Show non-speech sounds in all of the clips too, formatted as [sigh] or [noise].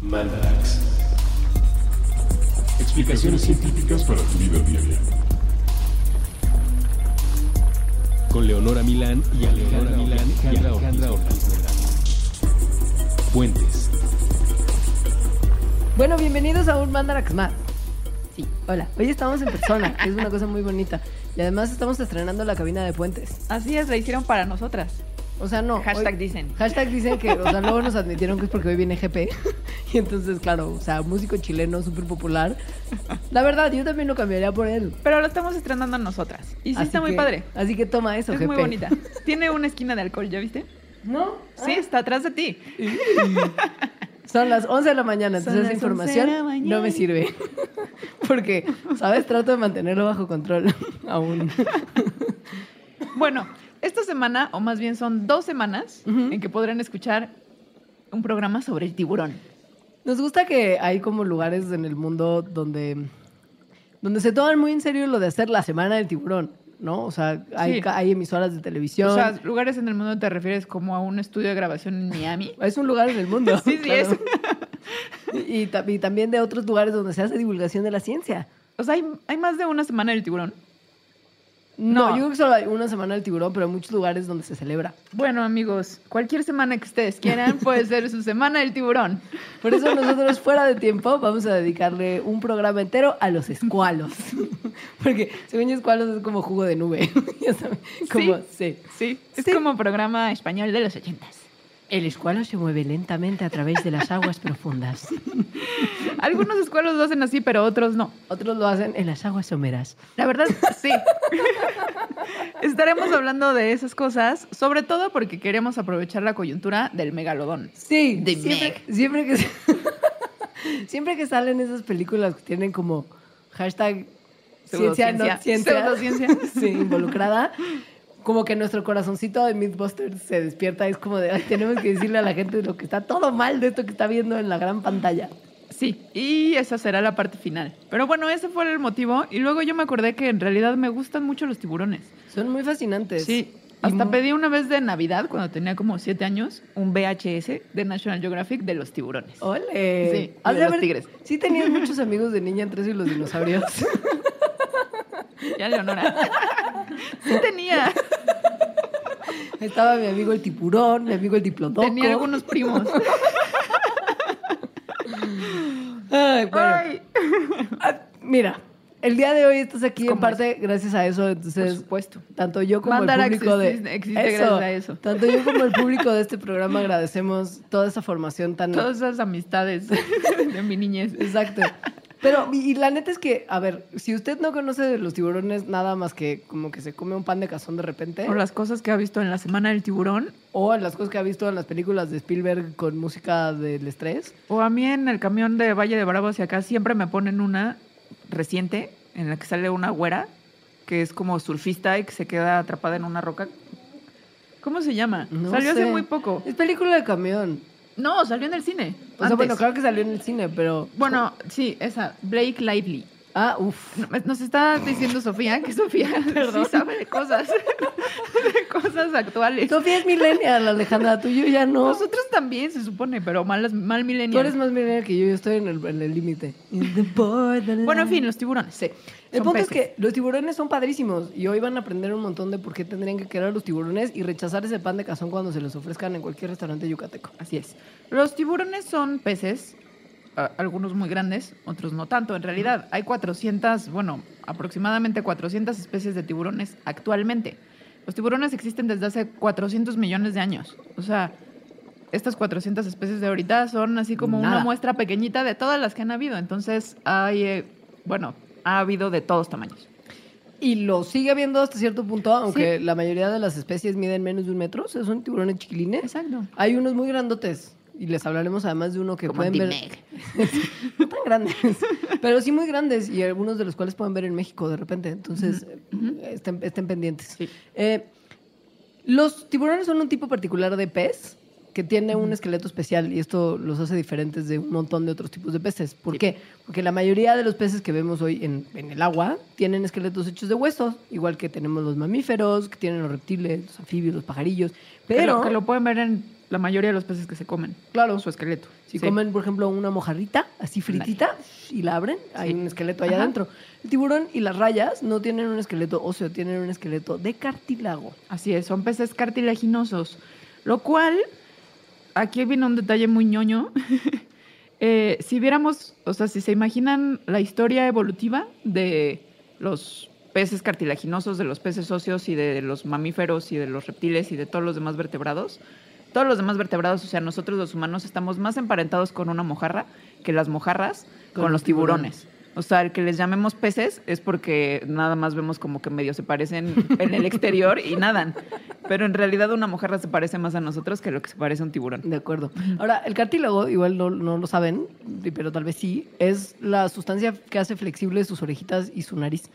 Mandarax. Explicaciones científicas para tu vida diaria. Con Leonora Milán y Alejandra Milán y Alejandra Ortiz. Puentes. Bueno, bienvenidos a un Mandarax más. Sí, hola. Hoy estamos en persona, que es una cosa muy bonita. Y además estamos estrenando la cabina de puentes. Así es, la hicieron para nosotras. O sea, no. Hashtag hoy- dicen. Hashtag dicen que, o sea, luego nos admitieron que es porque hoy viene GP. Y entonces, claro, o sea, músico chileno súper popular. La verdad, yo también lo cambiaría por él. Pero lo estamos estrenando nosotras. Y sí Así está muy que- padre. Así que toma eso, Es GP. muy bonita. Tiene una esquina de alcohol, ¿ya viste? ¿No? Sí, está atrás de ti. [laughs] Son las 11 de la mañana, entonces esa las 11 de información no me sirve. [laughs] Porque, ¿sabes? Trato de mantenerlo bajo control [laughs] aún. Bueno, esta semana, o más bien son dos semanas, en que podrán escuchar un programa sobre el tiburón. Nos gusta que hay como lugares en el mundo donde, donde se toman muy en serio lo de hacer la semana del tiburón, ¿no? O sea, hay, Sí. ca- hay emisoras de televisión. O sea, lugares en el mundo te refieres como a un estudio de grabación en Miami. [laughs] es un lugar en el mundo. [laughs] Sí, sí es. Y también de otros lugares donde se hace divulgación de la ciencia. O sea, hay, hay más de una semana del tiburón. No, No. yo creo que solo hay una semana del tiburón, pero hay muchos lugares donde se celebra. Bueno, amigos, cualquier semana que ustedes quieran [laughs] puede ser su semana del tiburón. Por eso [laughs] nosotros fuera de tiempo vamos a dedicarle un programa entero a los escualos. [laughs] Porque según yo escualos es como jugo de nube. como, sí. Sí, es Sí. como programa español de los ochentas. El escualo se mueve lentamente a través de las aguas profundas. [laughs] Algunos escuelos lo hacen así, pero otros no. Otros lo hacen en las aguas someras. La verdad, sí. [laughs] Estaremos hablando de esas cosas, sobre todo porque queremos aprovechar la coyuntura del megalodón. Sí, De siempre, siempre que [laughs] siempre que salen esas películas que tienen como hashtag ciencia no ciencia, sí, involucrada, como que nuestro corazoncito de Mythbusters se despierta, es como de "Ay, tenemos que decirle a la gente lo que está todo mal de esto que está viendo en la gran pantalla. Sí, y esa será la parte final. Pero bueno, ese fue el motivo. Y luego yo me acordé que en realidad me gustan mucho los tiburones. Son muy fascinantes. Sí, hasta pedí una vez de Navidad, cuando tenía como siete años, un VHS de National Geographic de los tiburones. Ole. Sí, de los tigres. Sí tenías muchos amigos de niña entre y los dinosaurios. [laughs] Ya, Leonora. [laughs] sí tenía. Estaba mi amigo el tiburón, mi amigo el diplodocus. Tenía algunos primos. Ay, bueno. Ay. Ah, Mira, el día de hoy estás aquí en ¿Cómo parte gracias a eso, entonces... Por supuesto. Tanto yo como el público de... existe- existe gracias a eso. Tanto yo como el público de este programa agradecemos toda esa formación tan... Todas esas amistades de mi niñez. Exacto. Pero, y, la neta es que, a ver, si usted no conoce de los tiburones nada más que como que se come un pan de cazón de repente, O las cosas que ha visto en la semana del tiburón. o las cosas que ha visto en las películas de Spielberg con música del estrés, O a mí en el camión de Valle de Bravo hacia acá siempre me ponen una reciente en la que sale una güera que es como surfista y que se queda atrapada en una roca. ¿Cómo se llama? no salió hace muy poco. Es película de camión. No, salió en el cine. O sea, antes. bueno, claro que salió en el cine, pero... Bueno, sí, esa, Blake Lively. Ah, uff. No, Nos está diciendo Sofía que Sofía [laughs] sí sabe de cosas, [laughs] de cosas actuales. Sofía es millennial, Alejandra, tú y yo ya no. Nosotros también, se supone, pero mal, mal millennial. Tú eres más millennial que yo, yo estoy en el límite. In the borderline. Bueno, en fin, los tiburones, sí. El punto es que los tiburones son padrísimos y hoy van a aprender un montón de por qué tendrían que querer a los tiburones y rechazar ese pan de cazón cuando se los ofrezcan en cualquier restaurante yucateco. Así es. Los tiburones son peces, algunos muy grandes, otros no tanto. En realidad, hay 400, bueno, aproximadamente 400 especies de tiburones actualmente. Los tiburones existen desde hace 400 millones de años. O sea, estas 400 especies de ahorita son así como Nada. una muestra pequeñita de todas las que han habido. Entonces, hay, eh, bueno, ha habido de todos tamaños. Y lo sigue habiendo hasta cierto punto, aunque la mayoría de las especies miden menos de un metro, o sea, son tiburones chiquilines. Exacto. Hay unos muy grandotes y les hablaremos además de uno que Como pueden ver. [laughs] No tan grandes, pero sí muy grandes y algunos de los cuales pueden ver en México de repente. Entonces, eh, estén, estén pendientes. Sí. Eh, los tiburones son un tipo particular de pez que tiene un esqueleto especial y esto los hace diferentes de un montón de otros tipos de peces. ¿Por Sí. qué? Porque la mayoría de los peces que vemos hoy en, en el agua tienen esqueletos hechos de huesos, igual que tenemos los mamíferos, que tienen los reptiles, los anfibios, los pajarillos. Pero, Que lo, que lo pueden ver en la mayoría de los peces que se comen. Claro. Su esqueleto. Si Sí. comen, por ejemplo, una mojarrita así fritita y la abren, hay un esqueleto allá Ajá. adentro. El tiburón y las rayas no tienen un esqueleto óseo, tienen un esqueleto de cartílago. Así es, son peces cartilaginosos. Lo cual, aquí viene un detalle muy ñoño. [laughs] Eh, si viéramos, o sea, si se imaginan la historia evolutiva de los peces cartilaginosos, de los peces óseos y de los mamíferos y de los reptiles y de todos los demás vertebrados, todos los demás vertebrados, o sea, nosotros los humanos estamos más emparentados con una mojarra que las mojarras con, Con los tiburones. tiburones. O sea, el que les llamemos peces es porque nada más vemos como que medio se parecen en el exterior y nadan. Pero en realidad una mojarra se parece más a nosotros que lo que se parece a un tiburón. De acuerdo. Ahora, el cartílago, igual no, no lo saben, pero tal vez sí, es la sustancia que hace flexibles sus orejitas y su nariz.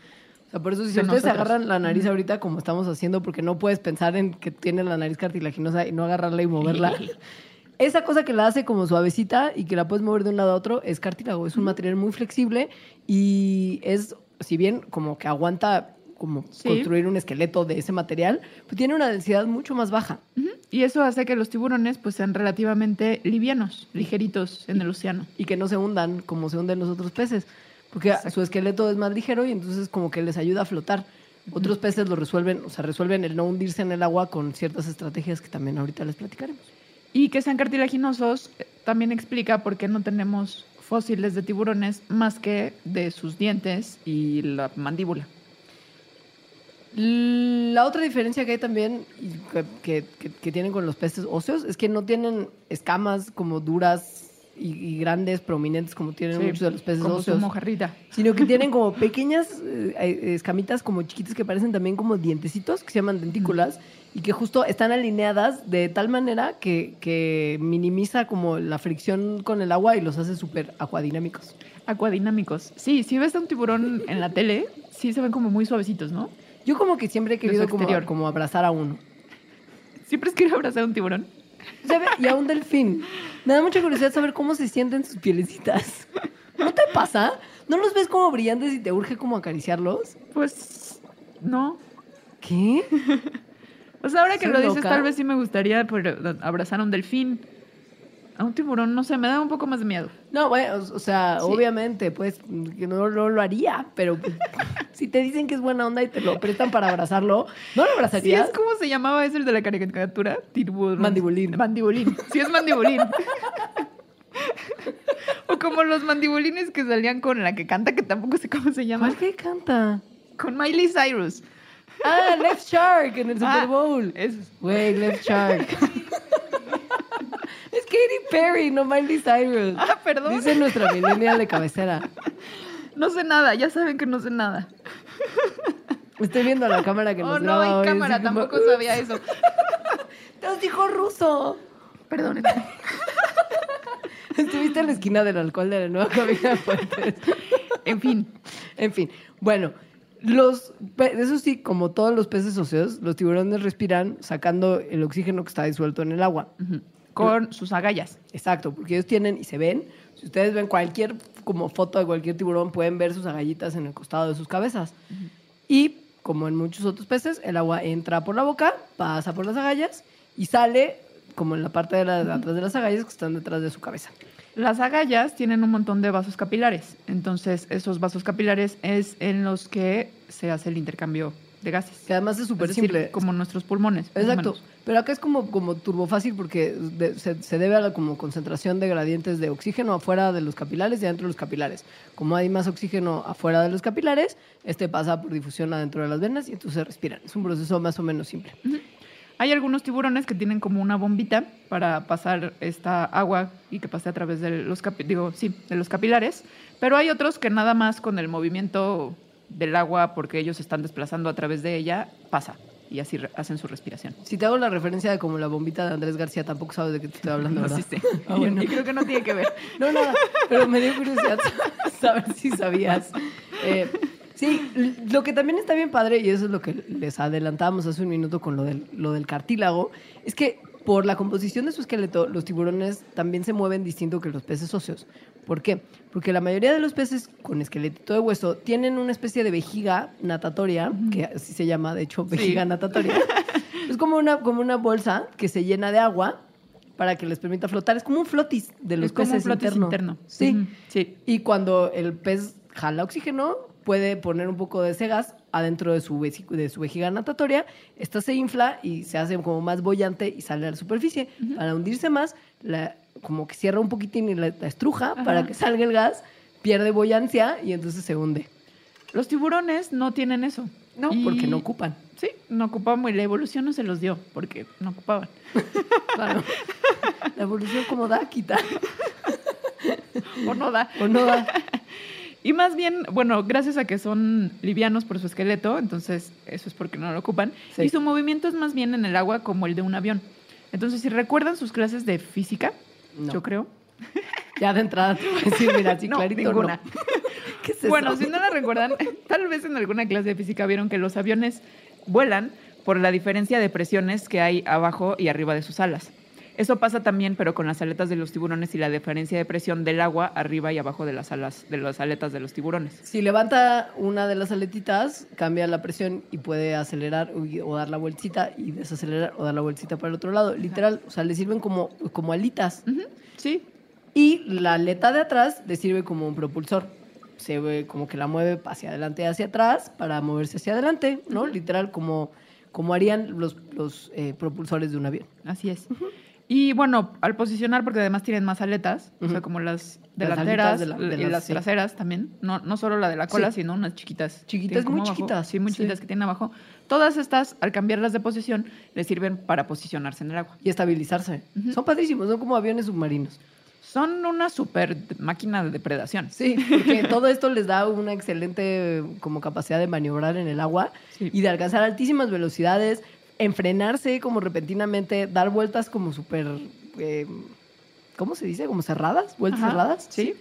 Sea, por eso si De ustedes nosotros. agarran la nariz ahorita como estamos haciendo, porque no puedes pensar en que tiene la nariz cartilaginosa y no agarrarla y moverla. [laughs] Esa cosa que la hace como suavecita y que la puedes mover de un lado a otro es cartílago. Es un material muy flexible y es, si bien como que aguanta como Sí. construir un esqueleto de ese material, pues tiene una densidad mucho más baja. Ujú. Y eso hace que los tiburones pues sean relativamente livianos, ligeritos en el océano. y que no se hundan como se hunden los otros peces, porque Exacto. su esqueleto es más ligero y entonces como que les ayuda a flotar. Otros peces lo resuelven, o sea, resuelven el no hundirse en el agua con ciertas estrategias que también ahorita les platicaremos. Y que sean cartilaginosos eh, también explica por qué no tenemos fósiles de tiburones más que de sus dientes y la mandíbula. La otra diferencia que hay también que tienen con los peces óseos es que no tienen escamas como duras y, y grandes, prominentes como tienen Sí, muchos de los peces como óseos. mojarrita. sino que tienen [laughs] como pequeñas eh, eh, escamitas como chiquitas que parecen también como dientecitos, que se llaman dentículas, y que justo están alineadas de tal manera que, que minimiza como la fricción con el agua y los hace súper acuadinámicos. Acuadinámicos. Sí, si ves a un tiburón en la tele, sí se ven como muy suavecitos, ¿no? Yo como que siempre he querido como, como abrazar a uno. Siempre es quiero abrazar a un tiburón. Y a un delfín. Me da mucha curiosidad saber cómo se sienten sus pielecitas. [laughs] ¿No te pasa? ¿No los ves como brillantes y te urge como acariciarlos? Pues no. ¿Qué? O sea, ahora que ¿Soy lo dices, tal vez sí me gustaría pero, abrazar a un delfín. A un tiburón, no sé, me da un poco más de miedo. No, bueno, o, o sea, Sí. obviamente, pues, que no, no lo haría, pero pues, [laughs] si te dicen que es buena onda y te lo prestan para abrazarlo, ¿no lo Sí, abrazarías? es como se llamaba ese el de la caricatura. Tiburón. Mandibulín. Mandibulín. Sí, es mandibulín. [laughs] o como los mandibulines que salían con la que canta, que tampoco sé cómo se llama. ¿Cuál que canta? Con Miley Cyrus. Ah, Left Shark en el Super Ah, Bowl. es- Güey, Left Shark. [laughs] [laughs] es Katy Perry, no Miley Cyrus. Ah, perdón. Dice nuestra millennial de cabecera. [laughs] No sé nada, ya saben que no sé nada. Estoy viendo la cámara que nos Oh, no, graba hay cámara, como, tampoco sabía eso. [laughs] Te os dijo ruso. Perdón. Estuviste en la esquina del alcohol de la nueva cabina de Fuentes. En fin. En fin, bueno, los eso sí, como todos los peces óseos, los tiburones respiran sacando el oxígeno que está disuelto en el agua. Ujú. Con sus agallas. Exacto, porque ellos tienen y se ven. Si ustedes ven cualquier como foto de cualquier tiburón, pueden ver sus agallitas en el costado de sus cabezas. Y como en muchos otros peces, el agua entra por la boca, pasa por las agallas y sale como en la parte de, la- de atrás de las agallas que están detrás de su cabeza. Las agallas tienen un montón de vasos capilares. Entonces, esos vasos capilares es en los que se hace el intercambio de gases. Que además es súper simple. como nuestros pulmones. Exacto. Pero acá es como, como turbofácil porque de- se, se debe a la como concentración de gradientes de oxígeno afuera de los capilares y adentro de los capilares. Como hay más oxígeno afuera de los capilares, este pasa por difusión adentro de las venas y entonces se respiran. Es un proceso más o menos simple. Hay algunos tiburones que tienen como una bombita para pasar esta agua y que pase a través de los, digo, sí, de los capilares, pero hay otros que nada más con el movimiento del agua, porque ellos se están desplazando a través de ella, pasa y así hacen su respiración. Si te hago la referencia de como la bombita de Andrés García, tampoco sabes de qué te estoy hablando, No, sí, sí. [laughs] Ah, bueno. Y creo que no tiene que ver. [laughs] No, nada, pero me dio curiosidad [laughs] saber si sabías. Eh, sí, lo que también está bien padre, y eso es lo que les adelantábamos hace un minuto con lo del, lo del cartílago, es que por la composición de su esqueleto, los tiburones también se mueven distinto que los peces óseos. ¿Por qué? Porque la mayoría de los peces con esqueletito de hueso tienen una especie de vejiga natatoria, que así se llama, de hecho, vejiga natatoria. [laughs] Es como una, como una bolsa que se llena de agua para que les permita flotar. Es como un flotis de los es como un peces flotis interno. interno. Sí. Sí. Y cuando el pez jala oxígeno, puede poner un poco de ese gas adentro de su, vesi- de su vejiga natatoria. Esta se infla y se hace como más bollante y sale a la superficie. Para hundirse más, la- como que cierra un poquitín y la, la estruja Ajá. para que salga el gas, pierde boyancia y entonces se hunde. Los tiburones no tienen eso. No, Y- porque no ocupan. Sí, no ocupaban y la evolución no se los dio porque no ocupaban. [laughs] Claro. La evolución como da, quita. O no da. O no da. [laughs] Y más bien, bueno, gracias a que son livianos por su esqueleto, entonces eso es porque no lo ocupan. Sí. Y su movimiento es más bien en el agua como el de un avión. Entonces, si recuerdan sus clases de física, No. yo creo. [laughs] Ya de entrada te voy a decir, mira, sí, No, clarito, ninguna. no. [laughs] ¿Qué es eso? Bueno, si no la recuerdan, [laughs] tal vez en alguna clase de física vieron que los aviones vuelan por la diferencia de presiones que hay abajo y arriba de sus alas. Eso pasa también, pero con las aletas de los tiburones y la diferencia de presión del agua arriba y abajo de las alas, de las aletas de los tiburones. Si levanta una de las aletitas, cambia la presión y puede acelerar o dar la vueltita y desacelerar o dar la vueltita para el otro lado. Literal, o sea, le sirven como, como alitas. Sí, Y la aleta de atrás le sirve como un propulsor. Se ve como que la mueve hacia adelante y hacia atrás para moverse hacia adelante, ¿no? Literal, como, como harían los, los eh, propulsores de un avión. así es. Y bueno, al posicionar, porque además tienen más aletas, o sea, como las delanteras alitas de la- de y las- sí. traseras también, no, no solo la de la cola, Sí. sino unas chiquitas. Chiquitas, muy abajo. chiquitas, Sí, muy sí. chiquitas que tienen abajo. Todas estas, al cambiarlas de posición, les sirven para posicionarse en el agua. Y estabilizarse. Son padrísimos, son como aviones submarinos. Son una super máquina de depredación. Sí, porque todo esto les da una excelente como capacidad de maniobrar en el agua y de alcanzar altísimas velocidades, enfrenarse como repentinamente, dar vueltas como súper, eh, ¿cómo se dice? Como cerradas, vueltas Ajá, cerradas. sí.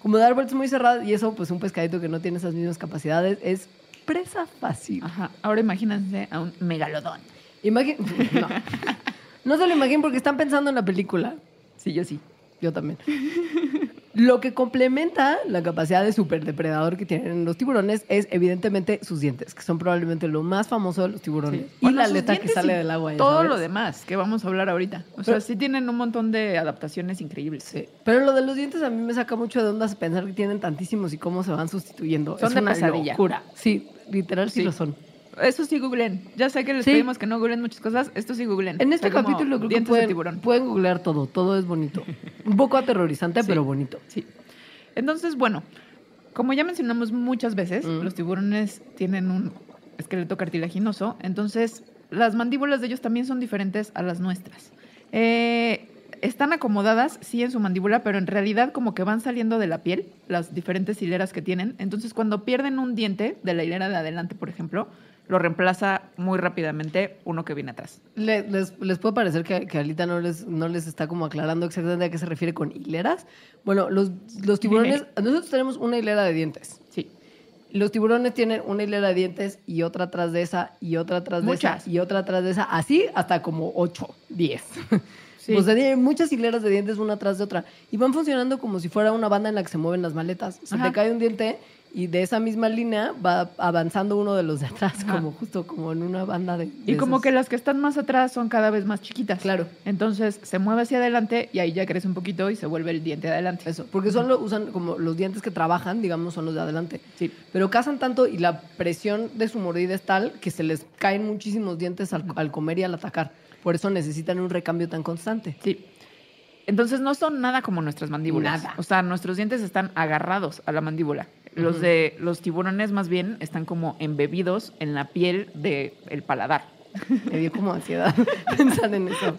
Como dar vueltas muy cerradas y eso, pues un pescadito que no tiene esas mismas capacidades es presa fácil. Ajá. Ahora imagínense a un megalodón. Imagin- [laughs] no. no se lo imaginen porque están pensando en la película. Sí, yo sí. Yo también. [laughs] Lo que complementa la capacidad de superdepredador que tienen los tiburones es evidentemente sus dientes, que son probablemente lo más famoso de los tiburones. Sí. Y Bueno, la aleta que sale del agua. Todo sabes. lo demás que vamos a hablar ahorita. O sea, sí tienen un montón de adaptaciones increíbles. Sí. Pero lo de los dientes a mí me saca mucho de ondas pensar que tienen tantísimos y cómo se van sustituyendo. Son es de una pesadilla. locura. Sí, literal sí, Sí. lo son. Eso sí googleen. Ya sé que les Sí. pedimos que no googleen muchas cosas. Esto sí googleen. En O este sea, capítulo creo que dientes de tiburón. pueden googlear todo. Todo es bonito. [laughs] Un poco aterrorizante, Sí. pero bonito. Sí. Entonces, bueno, como ya mencionamos muchas veces, Mm. los tiburones tienen un esqueleto cartilaginoso, entonces las mandíbulas de ellos también son diferentes a las nuestras. Eh, están acomodadas, sí, en su mandíbula, pero en realidad como que van saliendo de la piel, las diferentes hileras que tienen. Entonces, cuando pierden un diente de la hilera de adelante, por ejemplo, lo reemplaza muy rápidamente uno que viene atrás. Le- les, les puede parecer que, que Alita no les, no les está como aclarando exactamente a qué se refiere con hileras. Bueno, los, los tiburones, nosotros tenemos una hilera de dientes. Sí. Los tiburones tienen una hilera de dientes y otra atrás de esa y otra atrás de Muchas. esa y otra atrás de esa, así hasta como 8, 10. [laughs] Sí. O sea, tienen muchas hileras de dientes una atrás de otra y van funcionando como si fuera una banda en la que se mueven las maletas. Se Ajá. te cae un diente y de esa misma línea va avanzando uno de los de atrás, Ajá. como justo como en una banda de... Y como que las que están más atrás son cada vez más chiquitas. Claro. Entonces se mueve hacia adelante y ahí ya crece un poquito y se vuelve el diente de adelante. Eso, porque solo usan como los dientes que trabajan, digamos, son los de adelante. Sí. Pero cazan tanto y la presión de su mordida es tal que se les caen muchísimos dientes al, al comer y al atacar. Por eso necesitan un recambio tan constante. Sí. Entonces no son nada como nuestras mandíbulas. Nada. O sea, nuestros dientes están agarrados a la mandíbula. Los de los tiburones más bien están como embebidos en la piel del paladar. Me dio como ansiedad [laughs] pensar en eso.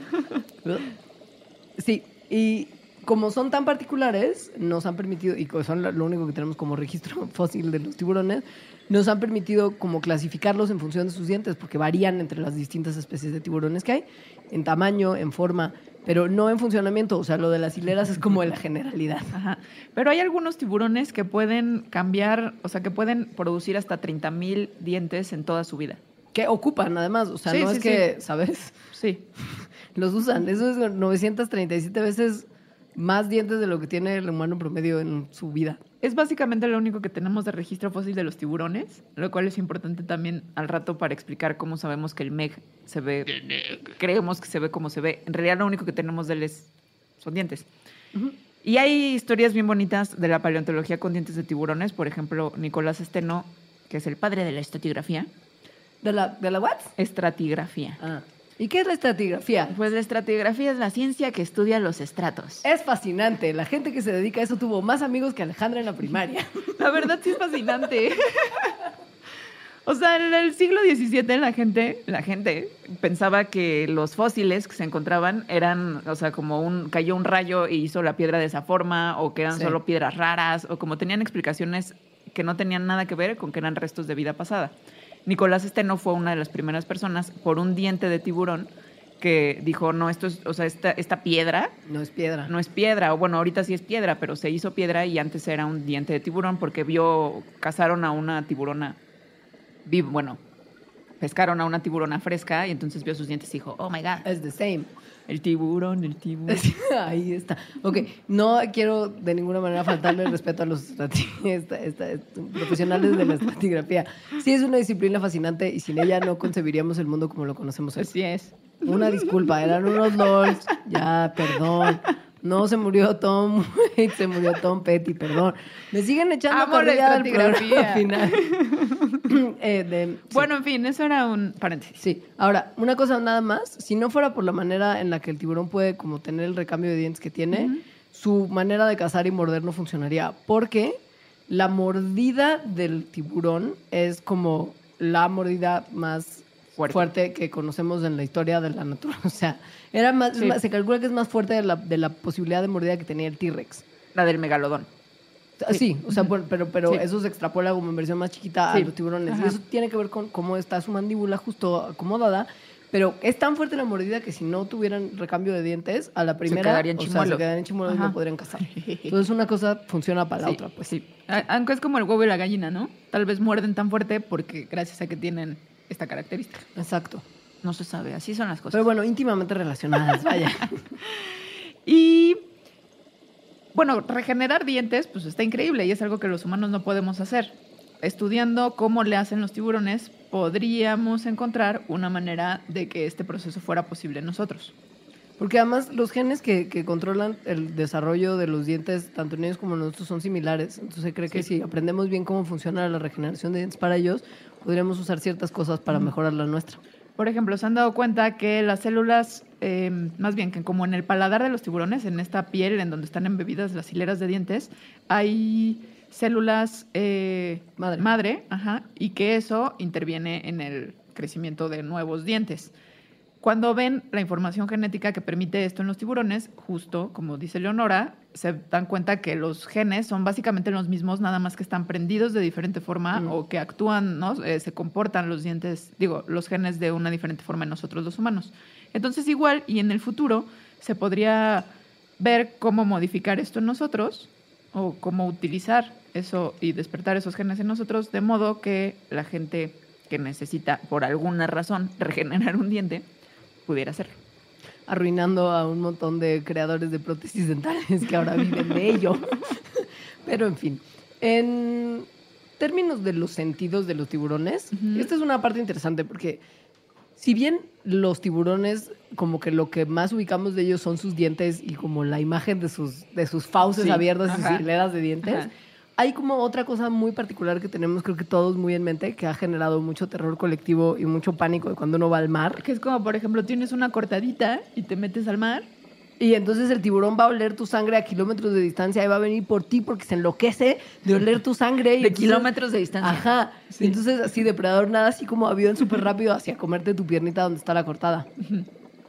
Sí, y como son tan particulares, nos han permitido, y son lo único que tenemos como registro [laughs] fósil de los tiburones, nos han permitido como clasificarlos en función de sus dientes, porque varían entre las distintas especies de tiburones que hay, en tamaño, en forma, pero no en funcionamiento. O sea, lo de las hileras es como de la generalidad. Ajá. Pero hay algunos tiburones que pueden cambiar, o sea, que pueden producir hasta 30 mil dientes en toda su vida. Que ocupan, además. O sea, Sí, no sí, es que, ¿sabes? Sí. [laughs] Los usan. Eso es 937 veces más dientes de lo que tiene el humano promedio en su vida. Es básicamente lo único que tenemos de registro fósil de los tiburones, lo cual es importante también al rato para explicar cómo sabemos que el MEG se ve, creemos que se ve como se ve. En realidad lo único que tenemos de él es, son dientes. Y hay historias bien bonitas de la paleontología con dientes de tiburones. Por ejemplo, Nicolás Esteno, que es el padre de la estratigrafía. ¿De la, de la what? Estratigrafía. Ah. ¿Y qué es la estratigrafía? Pues la estratigrafía es la ciencia que estudia los estratos. Es fascinante. La gente que se dedica a eso tuvo más amigos que Alejandra en la primaria. [laughs] La verdad sí es fascinante. [laughs] O sea, en el siglo XVII la gente, la gente pensaba que los fósiles que se encontraban eran, o sea, como un cayó un rayo y hizo la piedra de esa forma, o que eran Sí. solo piedras raras, o como tenían explicaciones que no tenían nada que ver con que eran restos de vida pasada. Nicolás Esteno fue una de las primeras personas por un diente de tiburón que dijo, no, esto es, o sea, esta, esta piedra No es piedra. no es piedra, o bueno, ahorita sí es piedra, pero se hizo piedra y antes era un diente de tiburón porque vio, cazaron a una tiburona, bueno, pescaron a una tiburona fresca y entonces vio sus dientes y dijo, oh my god, Es the same. El tiburón, el tiburón. [laughs] Ahí está. Ok, no quiero de ninguna manera faltarle el respeto a los [laughs] esta- profesionales de la estratigrafía. Sí, es una disciplina fascinante y sin ella no concebiríamos el mundo como lo conocemos hoy. Así es. Una disculpa, eran unos LOLs. Ya, perdón. No se murió Tom Waits, se murió Tom Petty, perdón. Me siguen echando Amo la del programa final. [laughs] Eh, de- sí. Bueno, en fin, eso era un paréntesis. Sí, ahora, una cosa nada más, si no fuera por la manera en la que el tiburón puede como tener el recambio de dientes que tiene, su manera de cazar y morder no funcionaría, porque la mordida del tiburón es como la mordida más Fuerte. fuerte, que conocemos en la historia de la naturaleza. [laughs] O sea, era más, es Sí. más- se calcula que es más fuerte de la, de la posibilidad de mordida que tenía el T-Rex. La del megalodón. Sí, Sí. o sea, pero, pero Sí. eso se extrapola como en versión más chiquita a los tiburones. Ajá. Y eso tiene que ver con cómo está su mandíbula justo acomodada. Pero es tan fuerte la mordida que si no tuvieran recambio de dientes, a la primera quedarían o sea, chimuelos. se quedarían chimuelos y no podrían cazar. [laughs] Entonces una cosa funciona para la Sí, otra, pues. sí. Aunque es como el huevo y la gallina, ¿no? Tal vez muerden tan fuerte porque gracias a que tienen esta característica. Exacto. No se sabe, así son las cosas. Pero bueno, íntimamente relacionadas, [laughs] vaya. Y bueno, regenerar dientes, pues está increíble y es algo que los humanos no podemos hacer. Estudiando cómo le hacen los tiburones, podríamos encontrar una manera de que este proceso fuera posible en nosotros. Porque además los genes que, que controlan el desarrollo de los dientes, tanto en ellos como en nosotros, son similares. Entonces se cree que si aprendemos bien cómo funciona la regeneración de dientes para ellos, podríamos usar ciertas cosas para mejorar la nuestra. Por ejemplo, se han dado cuenta que las células, eh, más bien que como en el paladar de los tiburones, en esta piel en donde están embebidas las hileras de dientes, hay células eh, Madre. ajá, y que eso interviene en el crecimiento de nuevos dientes. Cuando ven la información genética que permite esto en los tiburones, justo como dice Leonora, se dan cuenta que los genes son básicamente los mismos, nada más que están prendidos de diferente forma Mm. o que actúan, ¿no? Eh, se comportan los dientes, digo, los genes de una diferente forma en nosotros los humanos. Entonces igual, y en el futuro, se podría ver cómo modificar esto en nosotros o cómo utilizar eso y despertar esos genes en nosotros de modo que la gente que necesita por alguna razón [laughs] regenerar un diente pudiera hacerlo. arruinando a un montón de creadores de prótesis dentales que ahora viven de ello. [laughs] Pero en fin, en términos de los sentidos de los tiburones, esta es una parte interesante porque si bien los tiburones como que lo que más ubicamos de ellos son sus dientes y como la imagen de sus, de sus fauces Sí, abiertas y sus hileras de dientes, Ajá. Hay como otra cosa muy particular que tenemos creo que todos muy en mente que ha generado mucho terror colectivo y mucho pánico de cuando uno va al mar. Que es como, por ejemplo, tienes una cortadita y te metes al mar. Y entonces el tiburón va a oler tu sangre a kilómetros de distancia y va a venir por ti porque se enloquece de oler tu sangre. Y De entonces- kilómetros de distancia. Ajá. Sí. Entonces así depredador nada, así como avión súper rápido hacia comerte tu piernita donde está la cortada.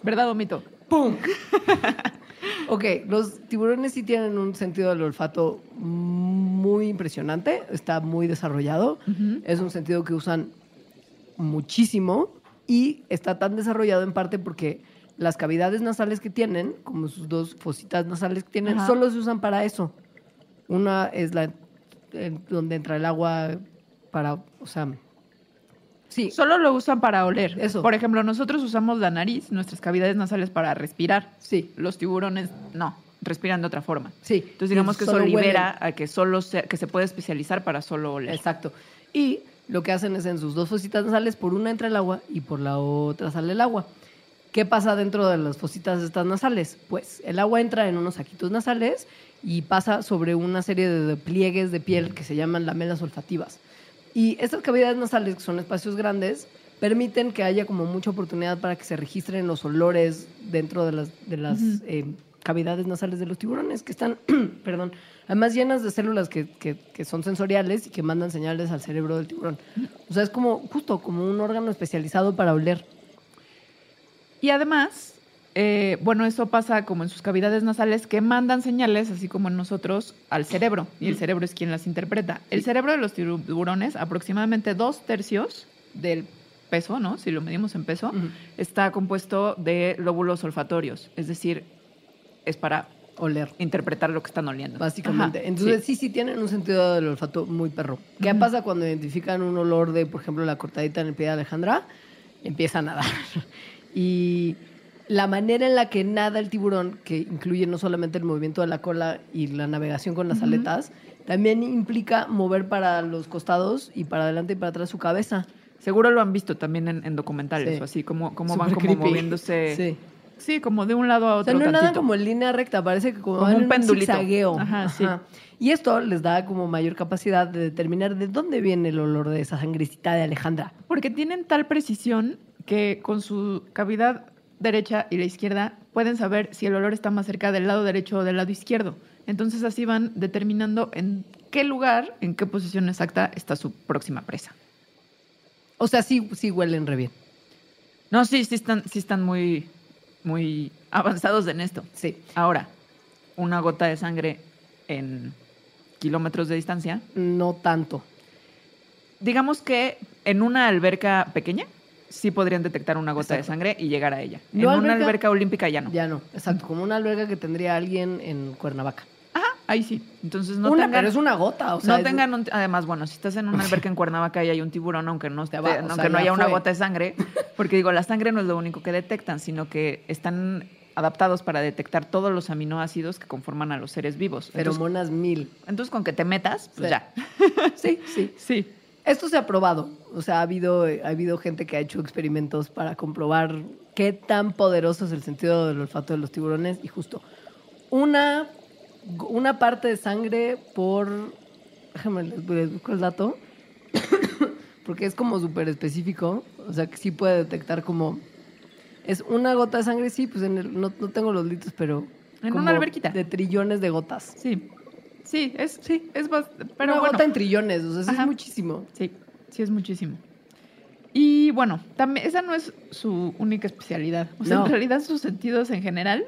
¿Verdad o mito? ¡Pum! [laughs] ok, los tiburones sí tienen un sentido del olfato muy impresionante, está muy desarrollado. Es un sentido que usan muchísimo y está tan desarrollado en parte porque las cavidades nasales que tienen, como sus dos fositas nasales que tienen, Ajá. solo se usan para eso. Una es la en donde entra el agua para, o sea, sí, Solo lo usan para oler. Eso. Por ejemplo, nosotros usamos la nariz, nuestras cavidades nasales para respirar. sí. Los tiburones no. respiran de otra forma. Sí. Entonces digamos que eso libera a que solo se, que se puede especializar para solo oler. Exacto. Y lo que hacen es en sus dos fositas nasales, por una entra el agua y por la otra sale el agua. ¿Qué pasa dentro de las fositas estas nasales? Pues el agua entra en unos saquitos nasales y pasa sobre una serie de, de pliegues de piel que se llaman lamelas olfativas. Y estas cavidades nasales, que son espacios grandes, permiten que haya como mucha oportunidad para que se registren los olores dentro de las, de las eh, cavidades nasales de los tiburones, que están, [clears throat] perdón, además llenas de células que, que- que son sensoriales y que mandan señales al cerebro del tiburón. O sea, es como justo como un órgano especializado para oler. Y además, eh, bueno, eso pasa como en sus cavidades nasales que mandan señales, así como en nosotros, al cerebro. Y el cerebro es quien las interpreta. El cerebro de los tiburones, aproximadamente dos tercios del peso, ¿no? Si lo medimos en peso, está compuesto de lóbulos olfatorios. Es decir, es para Oler. interpretar lo que están oliendo. Básicamente. Ajá, Entonces, sí. sí. sí, tienen un sentido del olfato muy perro. ¿Qué pasa cuando identifican un olor de, por ejemplo, la cortadita en el pie de Alejandra? Empiezan a nadar. [laughs] y la manera en la que nada el tiburón, que incluye no solamente el movimiento de la cola y la navegación con las aletas, también implica mover para los costados y para adelante y para atrás su cabeza. Seguro lo han visto también en, en documentales, Sí. o así, como, como van como creepy. moviéndose. Sí. Sí, como de un lado a O sea, otro. no nada como en línea recta, parece que como, un en pendulito. Ajá, sí. Y esto les da como mayor capacidad de determinar de dónde viene el olor de esa sangrecita de Alejandra. Porque tienen tal precisión que con su cavidad derecha y la izquierda pueden saber si el olor está más cerca del lado derecho o del lado izquierdo. Entonces así van determinando en qué lugar, en qué posición exacta está su próxima presa. O sea, sí, sí huelen re bien. No, sí, sí están, sí están muy, muy avanzados en esto. Sí. Ahora, una gota de sangre en kilómetros de distancia. No tanto. Digamos que en una alberca pequeña sí podrían detectar una gota de sangre y llegar a ella. No en una alberca- alberca olímpica ya no. Ya no. Exacto. Como una alberga que tendría alguien en Cuernavaca. Ajá, ahí sí. Entonces no una, tengan, pero es una gota. O sea, no es- tengan un- además, bueno, si estás en una [laughs] alberca en Cuernavaca y hay un tiburón, aunque no, esté, aunque sea, no ya haya una gota de sangre, [laughs] porque digo, la sangre no es lo único que detectan, sino que están adaptados para detectar todos los aminoácidos que conforman a los seres vivos. Entonces, Feromonas mil. entonces con que te metas, pues Sí. ya. [laughs] Sí, sí. Sí. Esto se ha probado. O sea, ha habido, ha habido gente que ha hecho experimentos para comprobar qué tan poderoso es el sentido del olfato de los tiburones. Y justo, una, una parte de sangre por... Déjame, les, busco el dato. [coughs] Porque es como súper específico. O sea, que sí puede detectar como... Es una gota de sangre, sí, pues en el- no, no tengo los litros, pero... En como una alberquita. De trillones de gotas. Sí. Sí, es, sí, es bast- pero una bueno. gota en trillones, o sea, es muchísimo. Sí, sí es muchísimo. Y bueno, también esa no es su única especialidad. O sea, No. en realidad sus sentidos en general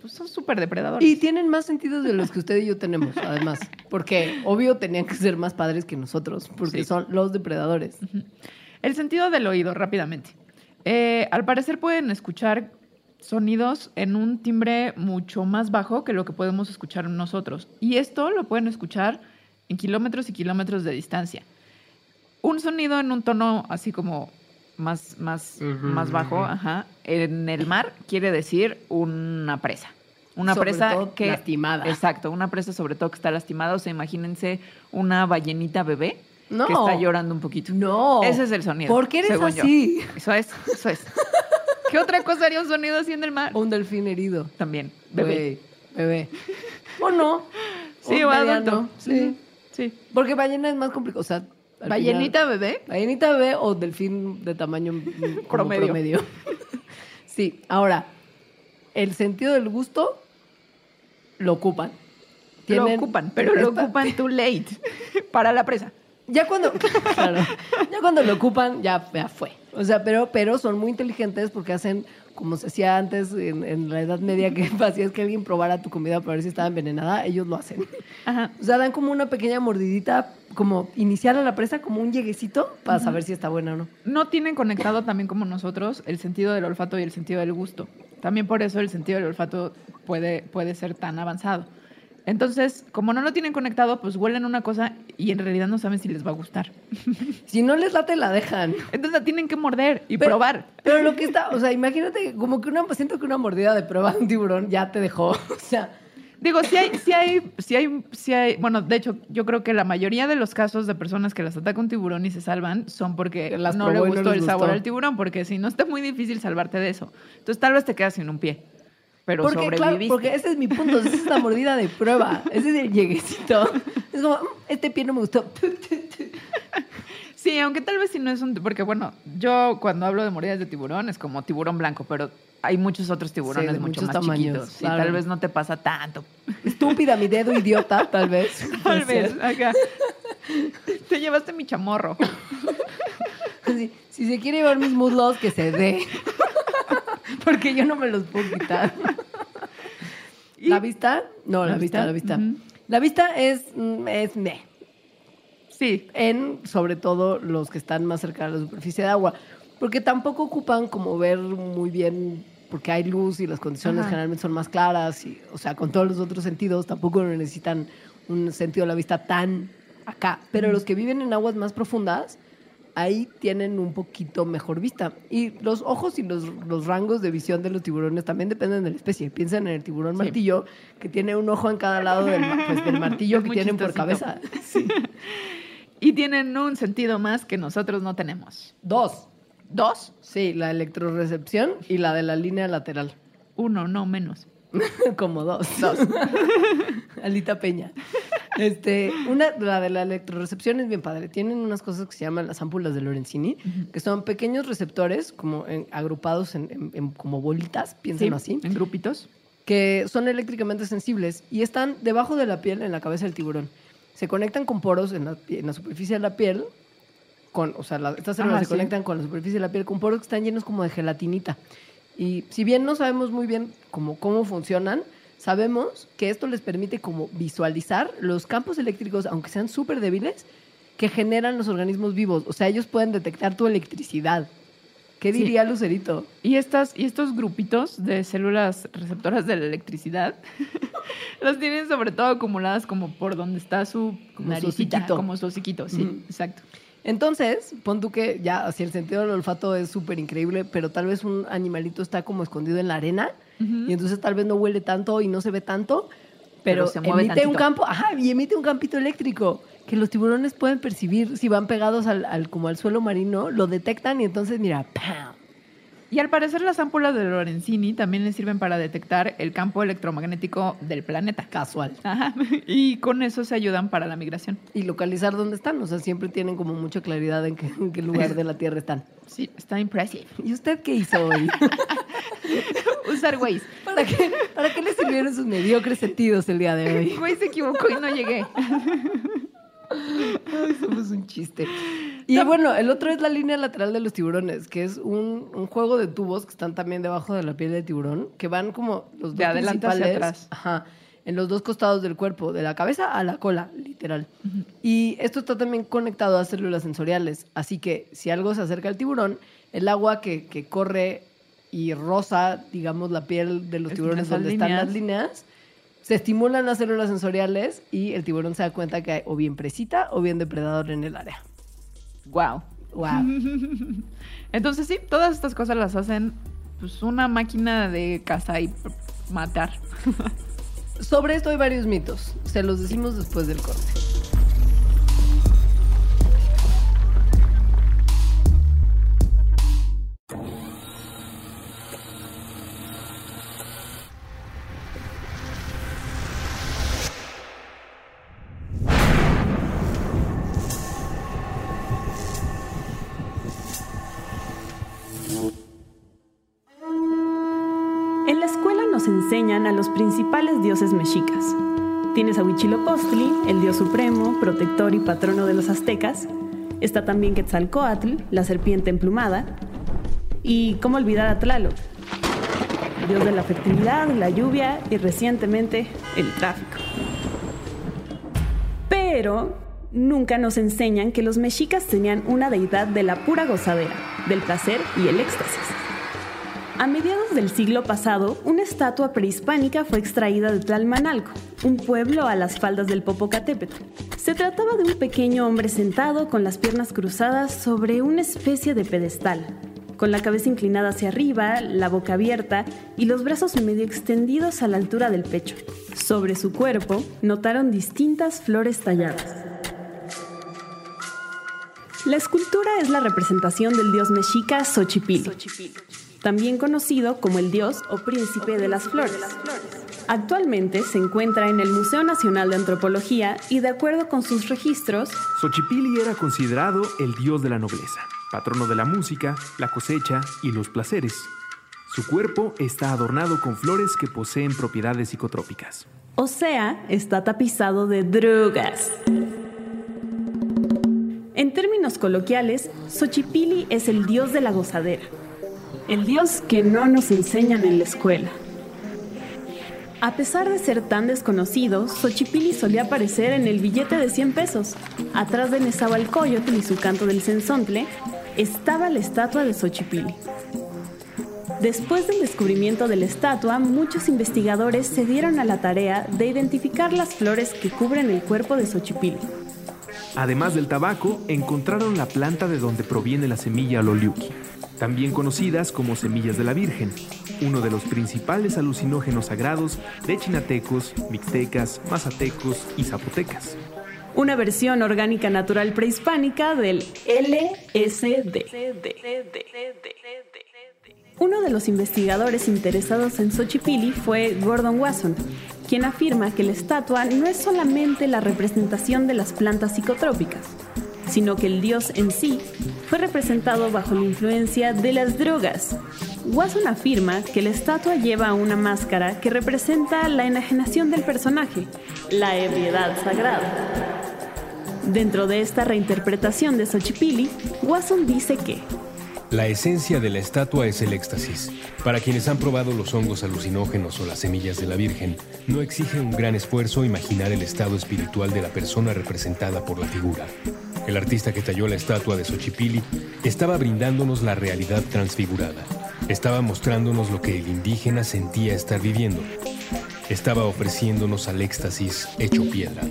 pues son súper depredadores. Y tienen más sentidos de los que usted y yo tenemos, además. Porque, obvio, tenían que ser más padres que nosotros, porque Sí. son los depredadores. El sentido del oído, rápidamente. Eh, al parecer pueden escuchar sonidos en un timbre mucho más bajo que lo que podemos escuchar nosotros. Y esto lo pueden escuchar en kilómetros y kilómetros de distancia. Un sonido en un tono así como más, más, más bajo, ajá, en el mar quiere decir una presa. Una Sobre presa todo que... lastimada. Exacto, una presa sobre todo que está lastimada. O sea, imagínense una ballenita bebé No. que está llorando un poquito. No. Ese es el sonido. ¿Por qué eres según yo. así? Eso es, eso es. [laughs] ¿Qué otra cosa haría un sonido así en el mar? Un delfín herido. También, bebé. Bebé. O no. Sí, o adulto. Sí. Sí. Porque ballena es más complicado. O sea, al ¿Ballenita bebé? ballenita bebé o delfín de tamaño [laughs] Promedio. promedio. [laughs] sí, ahora, el sentido del gusto lo ocupan. Lo ocupan, pero lo ocupan too late [laughs] para la presa. Ya cuando, claro, ya cuando lo ocupan, ya, ya fue. O sea, pero, pero son muy inteligentes porque hacen, como se hacía antes en, en la Edad Media, que [laughs] hacías que alguien probara tu comida para ver si estaba envenenada, ellos lo hacen. Ajá. O sea, dan como una pequeña mordidita, como iniciar a la presa, como un lleguecito, para saber si está buena o no. No tienen conectado también como nosotros el sentido del olfato y el sentido del gusto. También por eso el sentido del olfato puede, puede ser tan avanzado. Entonces, como no lo tienen conectado, pues huelen una cosa y en realidad no saben si les va a gustar. [laughs] Si no les late, la dejan. Entonces la tienen que morder y Pero- probar. Pero lo que está, o sea, imagínate, como que una, siento que una mordida de prueba de un tiburón ya te dejó. [laughs] O sea, Digo, sí hay, sí hay, sí hay, sí hay, bueno, de hecho, yo creo que la mayoría de los casos de personas que las ataca un tiburón y se salvan son porque las no le gustó el sabor al tiburón, porque si no está muy difícil salvarte de eso. Entonces tal vez te quedas sin un pie, pero Porque, claro, sobreviviste. porque ese es mi punto, esa es la mordida de prueba, ese es el lleguecito. Es como, "Mm, este pie no me gustó. Sí, aunque tal vez si no es un... Porque bueno, yo cuando hablo de mordidas de tiburón es como tiburón blanco, pero hay muchos otros tiburones Sí, mucho muchos más tamaños, chiquitos. claro. Y tal vez no te pasa tanto. Estúpida, mi dedo idiota, tal vez. [laughs] Tal vez, acá. Te llevaste mi chamorro. [laughs] Si, si se quiere llevar mis muslos, que se dé. Porque yo no me los puedo quitar. [laughs] ¿La vista? No, la, ¿La vista, vista? la vista. Ujú. La vista es, mm, es meh. Sí, en sobre todo los que están más cerca de la superficie de agua, porque tampoco ocupan como ver muy bien, porque hay luz y las condiciones Ajá. generalmente son más claras, y, o sea, con todos los otros sentidos tampoco necesitan un sentido de la vista tan acá, pero los que viven en aguas más profundas, ahí tienen un poquito mejor vista. Y los ojos y los, los rangos de visión de los tiburones también dependen de la especie. Piensen en el tiburón Sí. martillo, que tiene un ojo en cada lado del, pues, del [laughs] martillo Es que tienen por cabeza. [laughs] Sí. y tienen un sentido más que nosotros no tenemos. Dos. Dos, Sí, la electrorecepción y la de la línea lateral. uno, no menos. [laughs] Como dos. Dos. Alita Peña. Este, una, la de la electrorecepción es bien padre. Tienen unas cosas que se llaman las ámpulas de Lorenzini, que son pequeños receptores como en- agrupados en, en- en como bolitas, piénsenlo Sí, así, En grupitos. que son eléctricamente sensibles y están debajo de la piel en la cabeza del tiburón. Se conectan con poros en la, superficie de la piel, con, o sea, la- estas células Ajá, se sí. conectan con la superficie de la piel con poros que están llenos como de gelatinita. Y si bien no sabemos muy bien cómo, cómo funcionan, sabemos que esto les permite como visualizar los campos eléctricos, aunque sean súper débiles, que generan los organismos vivos. O sea, ellos pueden detectar tu electricidad. ¿Qué Sí. diría Lucerito? Y, estas, y estos grupitos de células receptoras de la electricidad [laughs] las tienen sobre todo acumuladas como por donde está su Como naricita, como su hociquito, sí, exacto. Entonces, pon tú que ya, así el sentido del olfato es súper increíble, pero tal vez un animalito está como escondido en la arena Y entonces tal vez no huele tanto y no se ve tanto, pero, Pero se mueve emite un campo, ajá, y emite un campito eléctrico que los tiburones pueden percibir. Si van pegados al, al- como al suelo marino, lo detectan y entonces mira, ¡pam! Y al parecer las ámpulas de Lorenzini también les sirven para detectar el campo electromagnético del planeta. casual. Ajá. [laughs] Y con eso se ayudan para la migración. Y localizar dónde están, o sea, siempre tienen como mucha claridad en qué, en qué lugar de la Tierra están. Sí, está impressive. ¿Y usted qué hizo hoy? [laughs] Usar Waze. ¿Para qué, ¿Para qué le sirvieron sus mediocres sentidos el día de hoy? Waze se equivocó y no llegué. [laughs] [laughs] Ay, somos un chiste. Y bueno, el otro es la línea lateral de los tiburones, que es un, un juego de tubos que están también debajo de la piel del tiburón, que van como los dos De adelante hacia atrás. Ajá, en los dos costados del cuerpo, de la cabeza a la cola, literal. Y esto está también conectado a células sensoriales, así que si algo se acerca al tiburón, el agua que, que corre y roza, digamos, la piel de los Es- tiburones donde están líneas. las líneas, se estimulan las células sensoriales y el tiburón se da cuenta que hay o bien presita o bien depredador en el área. Wow. Wow. [laughs] Entonces sí, todas estas cosas las hacen pues una máquina de caza y matar. [laughs] Sobre esto hay varios mitos. Se los decimos después del corte. A los principales dioses mexicas. Tienes a Huitzilopochtli, el dios supremo, protector y patrono de los aztecas. Está también Quetzalcoatl, la serpiente emplumada. Y cómo olvidar a Tlaloc, dios de la fertilidad, la lluvia y recientemente el tráfico. Pero nunca nos enseñan que los mexicas tenían una deidad de la pura gozadera, del placer y el éxtasis. A mediados del siglo pasado, una estatua prehispánica fue extraída de Tlalmanalco, un pueblo a las faldas del Popocatépetl. Se trataba de un pequeño hombre sentado con las piernas cruzadas sobre una especie de pedestal, con la cabeza inclinada hacia arriba, la boca abierta y los brazos medio extendidos a la altura del pecho. Sobre su cuerpo notaron distintas flores talladas. La escultura es la representación del dios mexica Xochipilli, también conocido como el dios o príncipe de las flores. Actualmente se encuentra en el Museo Nacional de Antropología y de acuerdo con sus registros, Xochipilli era considerado el dios de la nobleza, patrono de la música, la cosecha y los placeres. Su cuerpo está adornado con flores que poseen propiedades psicotrópicas. o sea, está tapizado de drogas. En términos coloquiales, Xochipilli es el dios de la gozadera, el dios que no nos enseñan en la escuela. A pesar de ser tan desconocido, Xochipilli solía aparecer en el billete de 100 pesos. Atrás de Nezahualcóyotl y su canto del Cenzontle, estaba la estatua de Xochipilli. Después del descubrimiento de la estatua, muchos investigadores se dieron a la tarea de identificar las flores que cubren el cuerpo de Xochipilli. Además del tabaco, encontraron la planta de donde proviene la semilla loliuki, también conocidas como semillas de la Virgen, uno de los principales alucinógenos sagrados de chinatecos, mixtecas, mazatecos y zapotecas. Una versión orgánica natural prehispánica del LSD. Uno de los investigadores interesados en Xochipilli fue Gordon Wasson, quien afirma que la estatua no es solamente la representación de las plantas psicotrópicas, sino que el dios en sí fue representado bajo la influencia de las drogas. Wasson afirma que la estatua lleva una máscara que representa la enajenación del personaje, la ebriedad sagrada. Dentro de esta reinterpretación de Xochipilli, Wasson dice que La esencia de la estatua es el éxtasis. Para quienes han probado los hongos alucinógenos o las semillas de la Virgen, no exige un gran esfuerzo imaginar el estado espiritual de la persona representada por la figura. El artista que talló la estatua de Xochipilli estaba brindándonos la realidad transfigurada. Estaba mostrándonos lo que el indígena sentía estar viviendo. Estaba ofreciéndonos al éxtasis hecho piedra.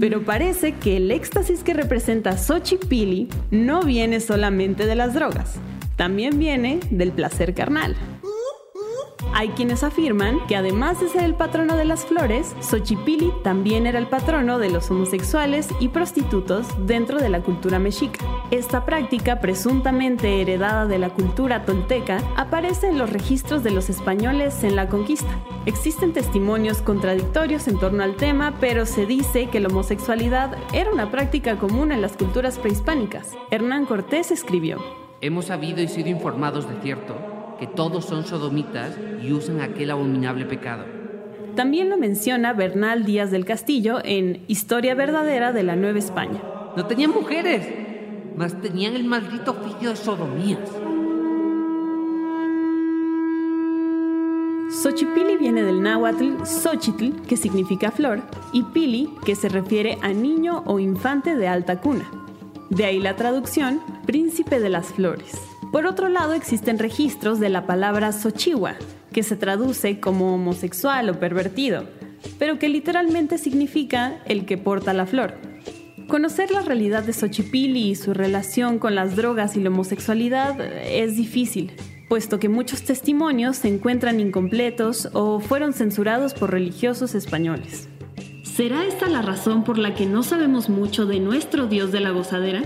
Pero parece que el éxtasis que representa Xochipilli no viene solamente de las drogas, también viene del placer carnal. Hay quienes afirman que además de ser el patrono de las flores, Xochipilli también era el patrono de los homosexuales y prostitutos dentro de la cultura mexica. Esta práctica, presuntamente heredada de la cultura tolteca, aparece en los registros de los españoles en la conquista. Existen testimonios contradictorios en torno al tema, pero se dice que la homosexualidad era una práctica común en las culturas prehispánicas. Hernán Cortés escribió, Hemos sabido y sido informados de cierto que todos son sodomitas y usan aquel abominable pecado. También lo menciona Bernal Díaz del Castillo en Historia verdadera de la Nueva España. No tenían mujeres, mas tenían el maldito oficio de sodomías. Xochipilli viene del náhuatl Xochitl, que significa flor, y pili, que se refiere a niño o infante de alta cuna. De ahí la traducción, príncipe de las flores. Por otro lado, existen registros de la palabra Xochihua, que se traduce como homosexual o pervertido, pero que literalmente significa el que porta la flor. Conocer la realidad de Xochipilli y su relación con las drogas y la homosexualidad es difícil, puesto que muchos testimonios se encuentran incompletos o fueron censurados por religiosos españoles. ¿Será esta la razón por la que no sabemos mucho de nuestro Dios de la gozadera?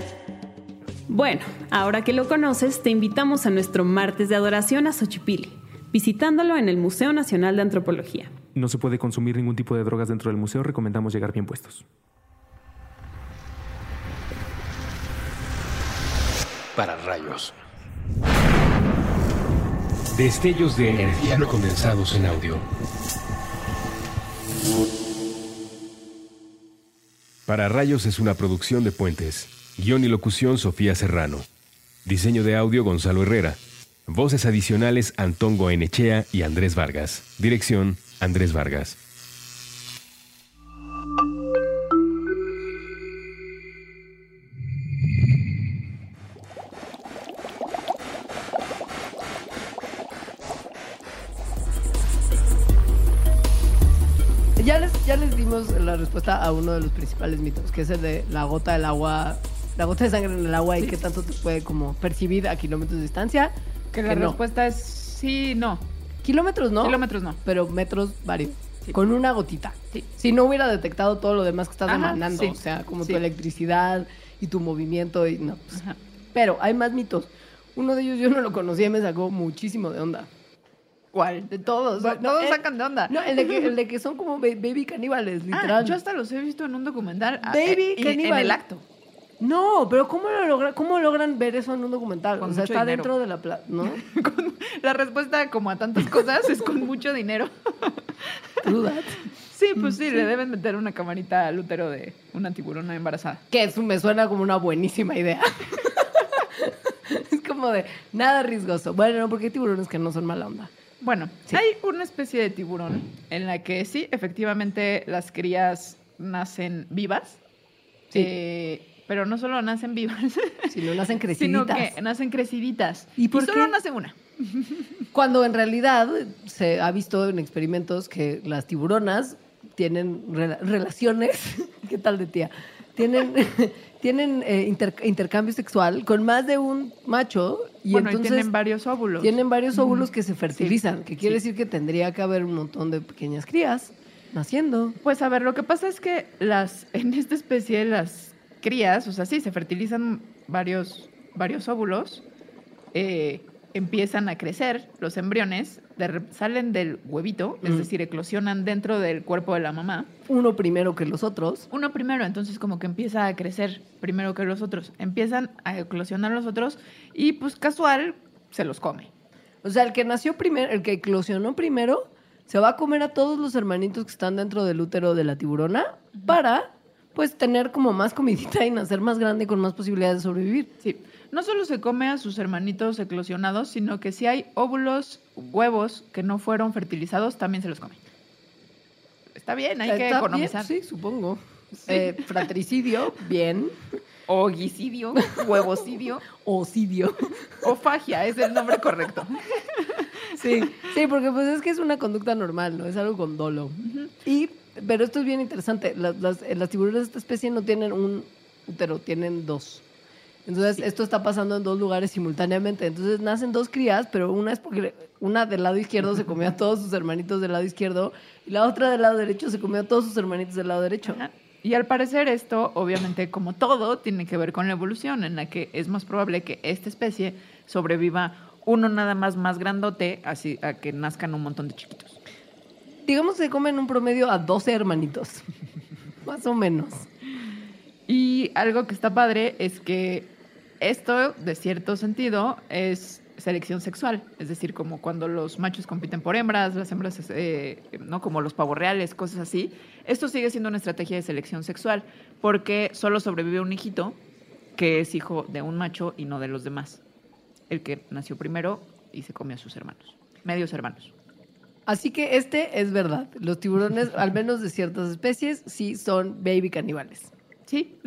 Bueno, ahora que lo conoces, te invitamos a nuestro martes de adoración a Xochipilli, visitándolo en el Museo Nacional de Antropología. No se puede consumir ningún tipo de drogas dentro del museo, recomendamos llegar bien puestos. Para rayos. Destellos de energía condensados en audio. Para Rayos es una producción de Puentes. Guión y locución Sofía Serrano. Diseño de audio Gonzalo Herrera. Voces adicionales Antón Goenechea y Andrés Vargas. Dirección Andrés Vargas. Ya les, dimos la respuesta a uno de los principales mitos, que es el de la gota del agua, la gota de sangre en el agua y qué tanto te puede como percibir a kilómetros de distancia. Que la no. respuesta es sí, no. Kilómetros no, Kilómetros no. pero metros varios. con una gotita. Sí. Si no hubiera detectado todo lo demás que estás Ajá, demandando, sí. o sea, como Sí. tu electricidad y tu movimiento y no. pues. Pero hay más mitos. Uno de ellos yo no lo conocía y me sacó muchísimo de onda. ¿Cuál? De todos. Todos el- sacan de onda. No, el de que, el de que son como ba- baby caníbales, Ah, literal. yo hasta los he visto en un documental. ah, Baby eh, y en caníbal. el acto. No, pero ¿cómo, lo logra, ¿cómo logran ver eso en un documental? Con o sea, mucho está dinero. dentro de la plata, ¿no? [laughs] La respuesta, como a tantas cosas, es con mucho dinero. [laughs] Sí, pues sí, le deben meter una camarita al útero de una tiburona embarazada. Que eso me suena como una buenísima idea. [laughs] es como de nada riesgoso. Bueno, no, porque hay tiburones que no son mala onda. Bueno, Sí. hay una especie de tiburón en la que sí, efectivamente, las crías nacen vivas. Sí. eh, pero no solo nacen vivas, [laughs] Si no nacen [laughs] sino creciditas. que nacen creciditas. ¿Y por solo qué? nace una. [laughs] Cuando en realidad se ha visto en experimentos que las tiburonas tienen rela- relaciones, ¿qué tal de tía? Tienen, tienen eh, inter- intercambio sexual con más de un macho y bueno, entonces y tienen varios óvulos. tienen varios óvulos que se fertilizan, que quiere sí. decir que tendría que haber un montón de pequeñas crías naciendo. Pues a ver, lo que pasa es que las en esta especie las crías, o sea, sí, se fertilizan varios, varios óvulos, eh, empiezan a crecer los embriones, de salen del huevito, es Mm. decir, eclosionan dentro del cuerpo de la mamá. Uno primero que los otros. Uno primero, entonces como que empieza a crecer primero que los otros. Empiezan a eclosionar los otros y pues casual se los come. O sea, el que nació primero, el que eclosionó primero, se va a comer a todos los hermanitos que están dentro del útero de la tiburona para, pues, tener como más comidita y nacer más grande con más posibilidades de sobrevivir. Sí, no solo se come a sus hermanitos eclosionados, sino que si hay óvulos, huevos que no fueron fertilizados, también se los come. Está bien, hay que economizar. bien, sí, supongo. Eh, [laughs] fratricidio, bien. Oguicidio, huevocidio, [laughs] Ocidio. o fagia, es el nombre correcto. [laughs] Sí, sí, porque pues es que es una conducta normal, ¿no? Es algo con dolo. Y, pero esto es bien interesante. Las, las, eh, las tiburones de esta especie no tienen un útero, tienen dos. Entonces, esto está pasando en dos lugares simultáneamente. Entonces, nacen dos crías, pero una es porque una del lado izquierdo se comió a [laughs] todos sus hermanitos del lado izquierdo y la otra del lado derecho se comió a todos sus hermanitos del lado derecho. Ajá. Y al parecer esto, obviamente, como todo, tiene que ver con la evolución, en la que es más probable que esta especie sobreviva uno nada más más grandote, así a que nazcan un montón de chiquitos. Digamos que comen un promedio a 12 hermanitos. [laughs] Más o menos. Y algo que está padre es que esto, de cierto sentido, es selección sexual. Es decir, como cuando los machos compiten por hembras, las hembras, eh, ¿no? Como los pavos reales, cosas así. Esto sigue siendo una estrategia de selección sexual porque solo sobrevive un hijito que es hijo de un macho y no de los demás. El que nació primero y se comió a sus hermanos, medios hermanos. Así que este es verdad. Los tiburones, al menos de ciertas especies, sí son baby caníbales. Sí,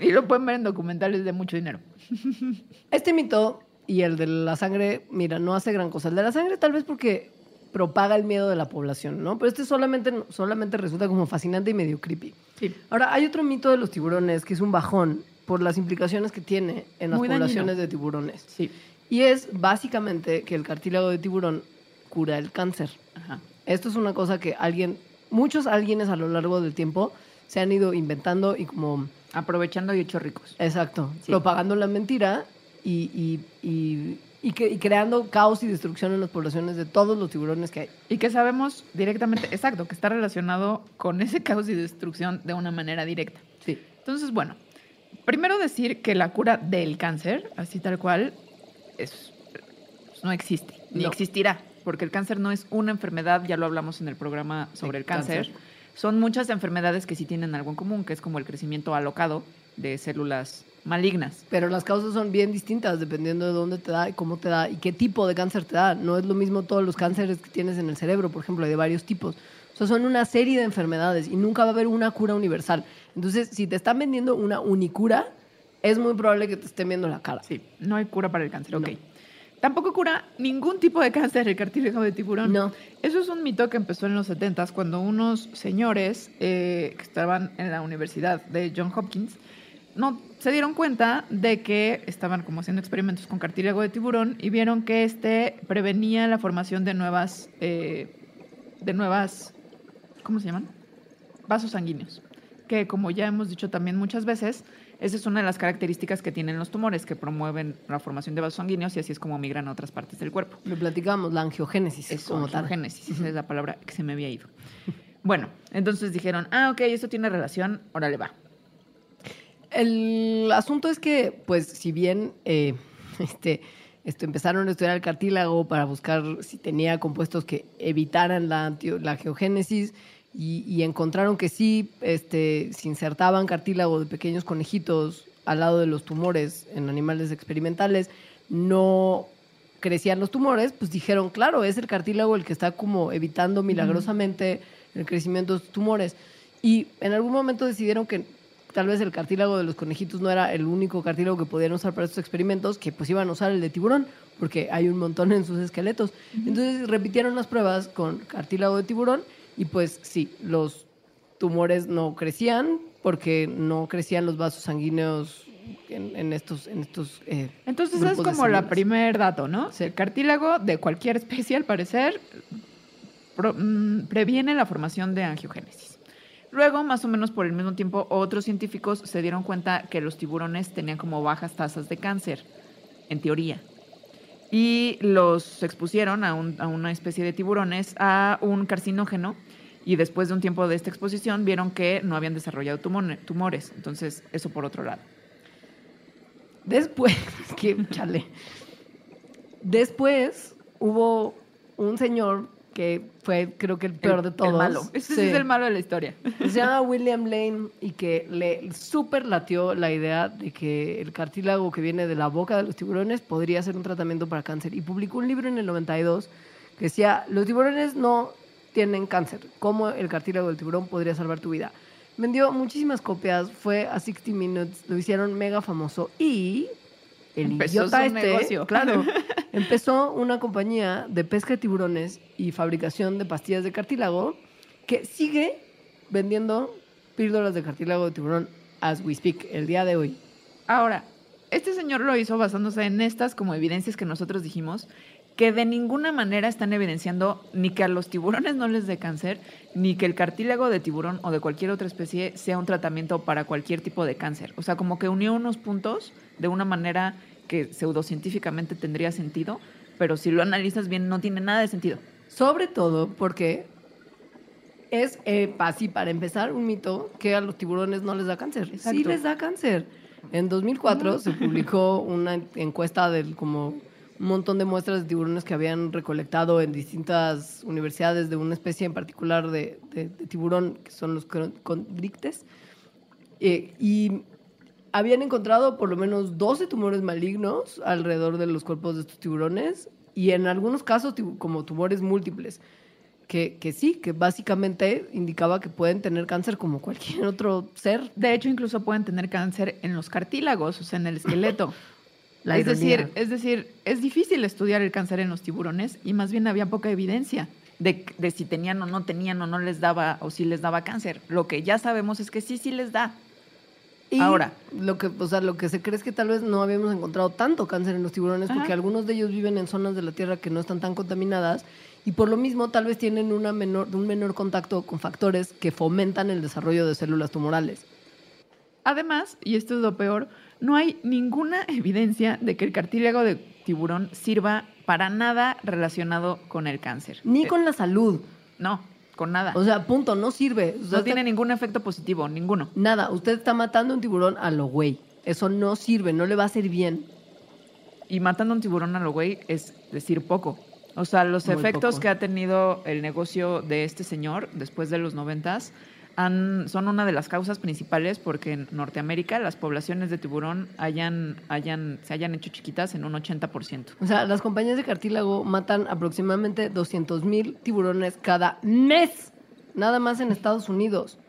y lo pueden ver en documentales de mucho dinero. [laughs] Este mito y el de la sangre, mira, no hace gran cosa. El de la sangre tal vez porque propaga el miedo de la población, ¿no? Pero este solamente, solamente resulta como fascinante y medio creepy. Sí. Ahora, hay otro mito de los tiburones que es un bajón por las implicaciones que tiene en las Muy dañino. poblaciones de tiburones. Sí. Y es básicamente que el cartílago de tiburón cura el cáncer. Ajá. Esto es una cosa que alguien, muchos alguienes a lo largo del tiempo se han ido inventando y como, Aprovechando y hechos ricos. exacto, Sí. propagando la mentira y, y, y, y que- y creando caos y destrucción en las poblaciones de todos los tiburones que hay. Y que sabemos directamente, exacto, que está relacionado con ese caos y destrucción de una manera directa. Sí. Entonces, bueno, primero decir que la cura del cáncer, así tal cual, es, no existe, ni No. existirá, porque el cáncer no es una enfermedad, ya lo hablamos en el programa sobre el cáncer. cáncer. Son muchas enfermedades que sí tienen algo en común, que es como el crecimiento alocado de células malignas. Pero las causas son bien distintas dependiendo de dónde te da y cómo te da y qué tipo de cáncer te da. No es lo mismo todos los cánceres que tienes en el cerebro, por ejemplo, hay de varios tipos. O sea, son una serie de enfermedades y nunca va a haber una cura universal. Entonces, si te están vendiendo una unicura, es muy probable que te estén viendo la cara. Sí, no hay cura para el cáncer, ok. Tampoco cura ningún tipo de cáncer el cartílago de tiburón. No. Eso es un mito que empezó en los 70 cuando unos señores eh, que estaban en la universidad de John Hopkins no, se dieron cuenta de que estaban como haciendo experimentos con cartílago de tiburón y vieron que este prevenía la formación de nuevas, eh, de nuevas ¿cómo se llaman? Vasos sanguíneos. Que como ya hemos dicho también muchas veces, esa es una de las características que tienen los tumores, que promueven la formación de vasos sanguíneos y así es como migran a otras partes del cuerpo. Lo platicamos, la angiogénesis. Es como angiogénesis, esa es la palabra que se me había ido. [laughs] Bueno, entonces dijeron, ah, ok, esto tiene relación, órale va. El asunto es que, pues, si bien eh, [laughs] este, esto, empezaron a estudiar el cartílago para buscar si tenía compuestos que evitaran la, la geogénesis y, y encontraron que sí este, se insertaban cartílago de pequeños conejitos al lado de los tumores en animales experimentales, no crecían los tumores, pues dijeron, claro, es el cartílago el que está como evitando milagrosamente el crecimiento de los tumores. Y en algún momento decidieron que tal vez el cartílago de los conejitos no era el único cartílago que podían usar para estos experimentos, que pues iban a usar el de tiburón, porque hay un montón en sus esqueletos. Entonces repitieron las pruebas con cartílago de tiburón y pues sí, los tumores no crecían porque no crecían los vasos sanguíneos en, en estos, en estos eh, Entonces es como la primer dato, ¿no? Sí. El cartílago de cualquier especie, al parecer, pro- mm, previene la formación de angiogénesis. Luego, más o menos por el mismo tiempo, otros científicos se dieron cuenta que los tiburones tenían como bajas tasas de cáncer, en teoría. Y los expusieron a, un- a una especie de tiburones a un carcinógeno y después de un tiempo de esta exposición vieron que no habían desarrollado tumores. Entonces, eso por otro lado. Después, [laughs] que chale. Después hubo un señor que fue, creo que el peor de todos. El malo. Este Sí. es el malo de la historia. Se llama William Lane y que le súper latió la idea de que el cartílago que viene de la boca de los tiburones podría ser un tratamiento para cáncer. Y publicó un libro en el 92 que decía, los tiburones no tienen cáncer. ¿Cómo el cartílago del tiburón podría salvar tu vida? Vendió muchísimas copias, fue a 60 Minutes, lo hicieron mega famoso y el Empezó idiota este, negocio. claro, [laughs] empezó una compañía de pesca de tiburones y fabricación de pastillas de cartílago que sigue vendiendo píldoras de cartílago de tiburón as we speak, el día de hoy. Ahora, este señor lo hizo basándose en estas como evidencias que nosotros dijimos, que de ninguna manera están evidenciando ni que a los tiburones no les dé cáncer, ni que el cartílago de tiburón o de cualquier otra especie sea un tratamiento para cualquier tipo de cáncer. O sea, como que unió unos puntos de una manera que pseudocientíficamente tendría sentido, pero si lo analizas bien no tiene nada de sentido. Sobre todo porque es, eh, así para empezar, un mito que a los tiburones no les da cáncer. Sí les da cáncer. En 2004 se publicó una encuesta del como un montón de muestras de tiburones que habían recolectado en distintas universidades de una especie en particular de, de- de tiburón, que son los condrictes. Eh, y habían encontrado por lo menos 12 tumores malignos alrededor de los cuerpos de estos tiburones y en algunos casos como tumores múltiples, que, que sí, que básicamente indicaba que pueden tener cáncer como cualquier otro ser. De hecho, incluso pueden tener cáncer en los cartílagos, o sea, en el esqueleto. [laughs] La es ironía. decir, es decir, es difícil estudiar el cáncer en los tiburones y más bien había poca evidencia de, de si tenían o no tenían o no les daba o si les daba cáncer. Lo que ya sabemos es que sí, sí les da. Y Ahora. Lo que, o sea, lo que se cree es que tal vez no habíamos encontrado tanto cáncer en los tiburones porque algunos de ellos viven en zonas de la Tierra que no están tan contaminadas y por lo mismo tal vez tienen una menor, un menor contacto con factores que fomentan el desarrollo de células tumorales. Además, y esto es lo peor, no hay ninguna evidencia de que el cartílago de tiburón sirva para nada relacionado con el cáncer. Ni Eh, con la salud. No, con nada. O sea, punto, no sirve. No está- tiene ningún efecto positivo, ninguno. Nada, usted está matando un tiburón a lo güey. Eso no sirve, no le va a hacer bien. Y matando un tiburón a lo güey es decir poco. O sea, los Muy efectos poco. que ha tenido el negocio de este señor después de los noventas han, son una de las causas principales porque en Norteamérica las poblaciones de tiburón hayan, hayan, se hayan hecho chiquitas en un 80%. O sea, las compañías de cartílago matan aproximadamente 200 mil tiburones cada mes, nada más en Estados Unidos.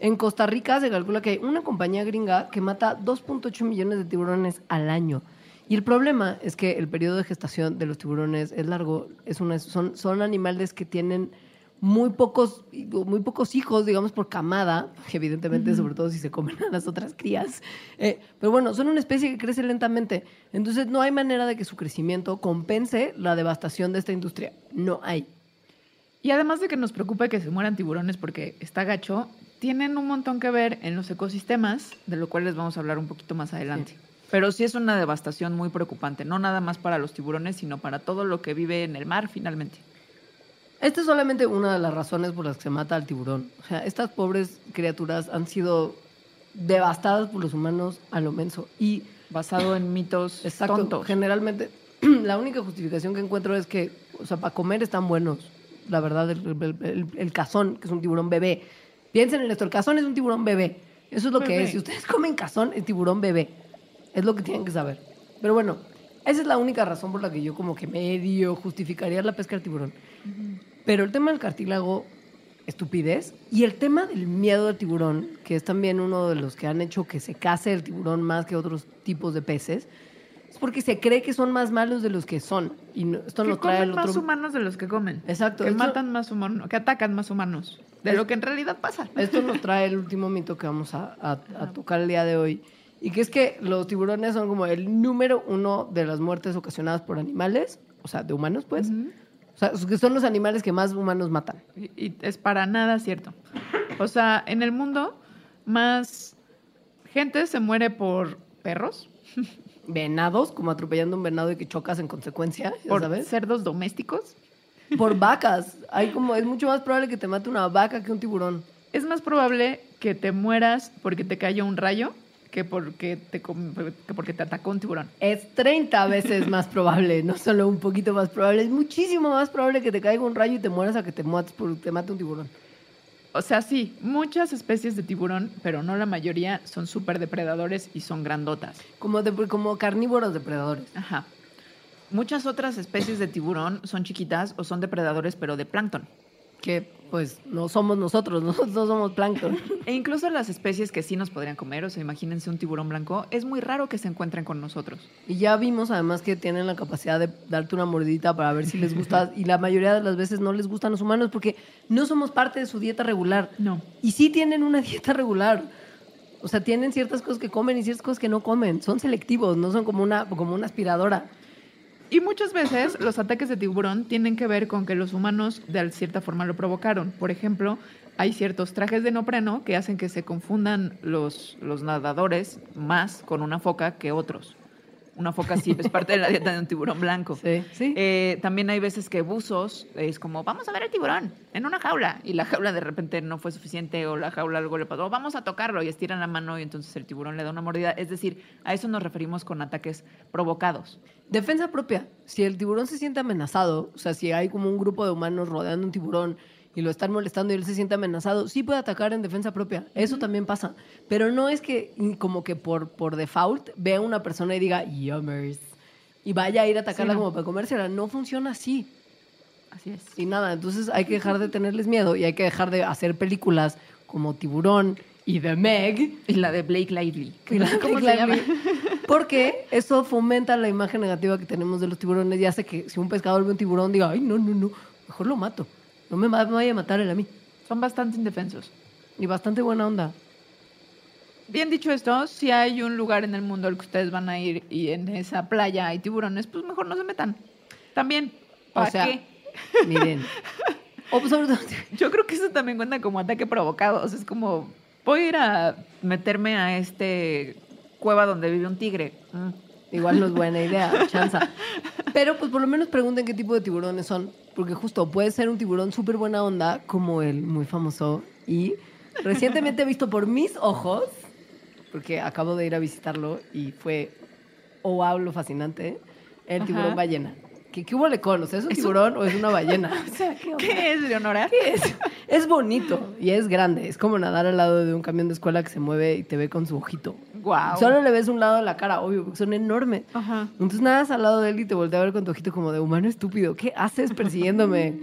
En Costa Rica se calcula que hay una compañía gringa que mata 2.8 millones de tiburones al año. Y el problema es que el periodo de gestación de los tiburones es largo. Es una, son, son animales que tienen muy pocos, muy pocos hijos, digamos, por camada, que evidentemente, sobre todo si se comen a las otras crías. Eh, pero bueno, son una especie que crece lentamente. Entonces no hay manera de que su crecimiento compense la devastación de esta industria. No hay. Y además de que nos preocupe que se mueran tiburones porque está gacho, tienen un montón que ver en los ecosistemas, de lo cual les vamos a hablar un poquito más adelante. Pero sí es una devastación muy preocupante, no nada más para los tiburones, sino para todo lo que vive en el mar finalmente. Esta es solamente una de las razones por las que se mata al tiburón. O sea, estas pobres criaturas han sido devastadas por los humanos a lo menso. Y Basado en mitos Exacto. tontos. Generalmente, [clears throat] la única justificación que encuentro es que, o sea, para comer están buenos. La verdad, el, el- el- el cazón, que es un tiburón bebé. Piensen en esto, el cazón es un tiburón bebé. Eso es lo que es. Si ustedes comen cazón, es tiburón bebé. Es lo que tienen que saber. Pero bueno, esa es la única razón por la que yo como que medio justificaría la pesca del tiburón. Pero el tema del cartílago, estupidez. Y el tema del miedo al tiburón, que es también uno de los que han hecho que se case el tiburón más que otros tipos de peces, es porque se cree que son más malos de los que son. Y no- esto que nos trae comen el más otro... humanos de los que comen. Exacto, Que esto- matan más humanos, que atacan más humanos. De Es- lo que en realidad pasa. Esto nos [laughs] trae el último mito que vamos a, a- a tocar el día de hoy. Y que es que los tiburones son como el número uno de las muertes ocasionadas por animales, o sea, de humanos, pues. O sea, que son los animales que más humanos matan. Y, y es para nada cierto. O sea, en el mundo más gente se muere por perros, Venados, como atropellando un venado y que chocas en consecuencia, ya por sabes. cerdos domésticos. Por vacas. Hay como, es mucho más probable que te mate una vaca que un tiburón. Es más probable que te mueras porque te cayó un rayo que porque te, que porque te atacó un tiburón. Es 30 veces más probable, no solo un poquito más probable, es muchísimo más probable que te caiga un rayo y te mueras a que te, mates por, te mate un tiburón. O sea, sí, muchas especies de tiburón, pero no la mayoría, son súper depredadores y son grandotas. Como, de- como carnívoros depredadores. Ajá. Muchas otras especies de tiburón son chiquitas o son depredadores, pero de plancton. Que pues no somos nosotros, [laughs] nosotros no somos plancton. E incluso las especies que sí nos podrían comer, o sea, imagínense un tiburón blanco, es muy raro que se encuentren con nosotros. Y ya vimos además que tienen la capacidad de darte una mordidita para ver si les gusta. [laughs] Y la mayoría de las veces no les gustan los humanos porque no somos parte de su dieta regular. No. Y sí tienen una [laughs] dieta regular. O sea, tienen ciertas cosas que comen y ciertas cosas que no comen. Son selectivos, no son como una, como una aspiradora. Y muchas veces los ataques de tiburón tienen que ver con que los humanos de cierta forma lo provocaron. Por ejemplo, hay ciertos trajes de neopreno que hacen que se confundan los, los nadadores más con una foca que otros. Una foca sí es parte de la dieta de un tiburón blanco. Sí, sí. Eh, también hay veces que buzos es como, vamos a ver el tiburón en una jaula y la jaula de repente no fue suficiente o la jaula algo le pasó, vamos a tocarlo y estiran la mano y entonces el tiburón le da una mordida. Es decir, a eso nos referimos con ataques provocados. Defensa propia. Si el tiburón se siente amenazado, o sea, si hay como un grupo de humanos rodeando un tiburón y lo están molestando y él se siente amenazado, sí puede atacar en defensa propia. Eso también pasa. Pero no es que mm, como que por, por default vea a una persona y diga, yummers, y vaya a ir a atacarla Sí, no. como para comérsela. No funciona así. Así es. Y nada, entonces hay que dejar de tenerles miedo y hay que dejar de hacer películas como Tiburón y The Meg. Y la de Blake Lively. [laughs] Y la ¿Cómo Blake se llama? Lively. Porque eso fomenta la imagen negativa que tenemos de los tiburones y hace que si un pescador ve un tiburón diga, ay, no, no, no, mejor lo mato. No me, me vaya a matar él a mí. Son bastante indefensos. Y bastante buena onda. Bien dicho esto, si hay un lugar en el mundo al que ustedes van a ir y en esa playa hay tiburones, pues mejor no se metan. También. O ¿Para sea, qué? miren. [laughs] Pues, Yo creo que eso también cuenta como ataque provocado. O sea, es como, voy a ir a meterme a este cueva donde vive un tigre. Mm. Igual no es buena idea, chanza. Pero pues por lo menos pregunten qué tipo de tiburones son. Porque justo puede ser un tiburón súper buena onda, como el muy famoso. Y recientemente visto por mis ojos, porque acabo de ir a visitarlo y fue, oh, wow, lo fascinante, el Ajá. tiburón ballena. ¿Qué, qué hubo le con? O sea, ¿es un tiburón o es una ballena? [laughs] O sea, ¿qué? ¿Qué es, Leonora? Es, es bonito y es grande. Es como nadar al lado de un camión de escuela que se mueve y te ve con su ojito. Solo le ves un lado de la cara, obvio, porque son enormes. Ajá. Entonces nadas al lado de él y te voltea a ver con tu ojito como de humano estúpido. ¿Qué haces persiguiéndome?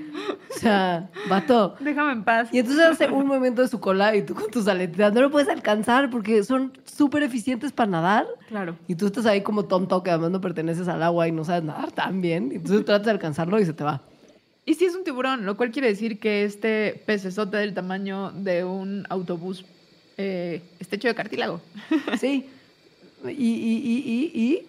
O sea, vato. Déjame en paz. Y entonces hace un movimiento de su cola y tú con tus aletas no lo puedes alcanzar porque son súper eficientes para nadar. Claro. Y tú estás ahí como tonto que además no perteneces al agua y no sabes nadar tan bien. Y entonces tratas de alcanzarlo y se te va. Y si es un tiburón, lo cual quiere decir que este pecesote del tamaño de un autobús eh, está hecho de cartílago. [laughs] Sí. Y, y, y, y, y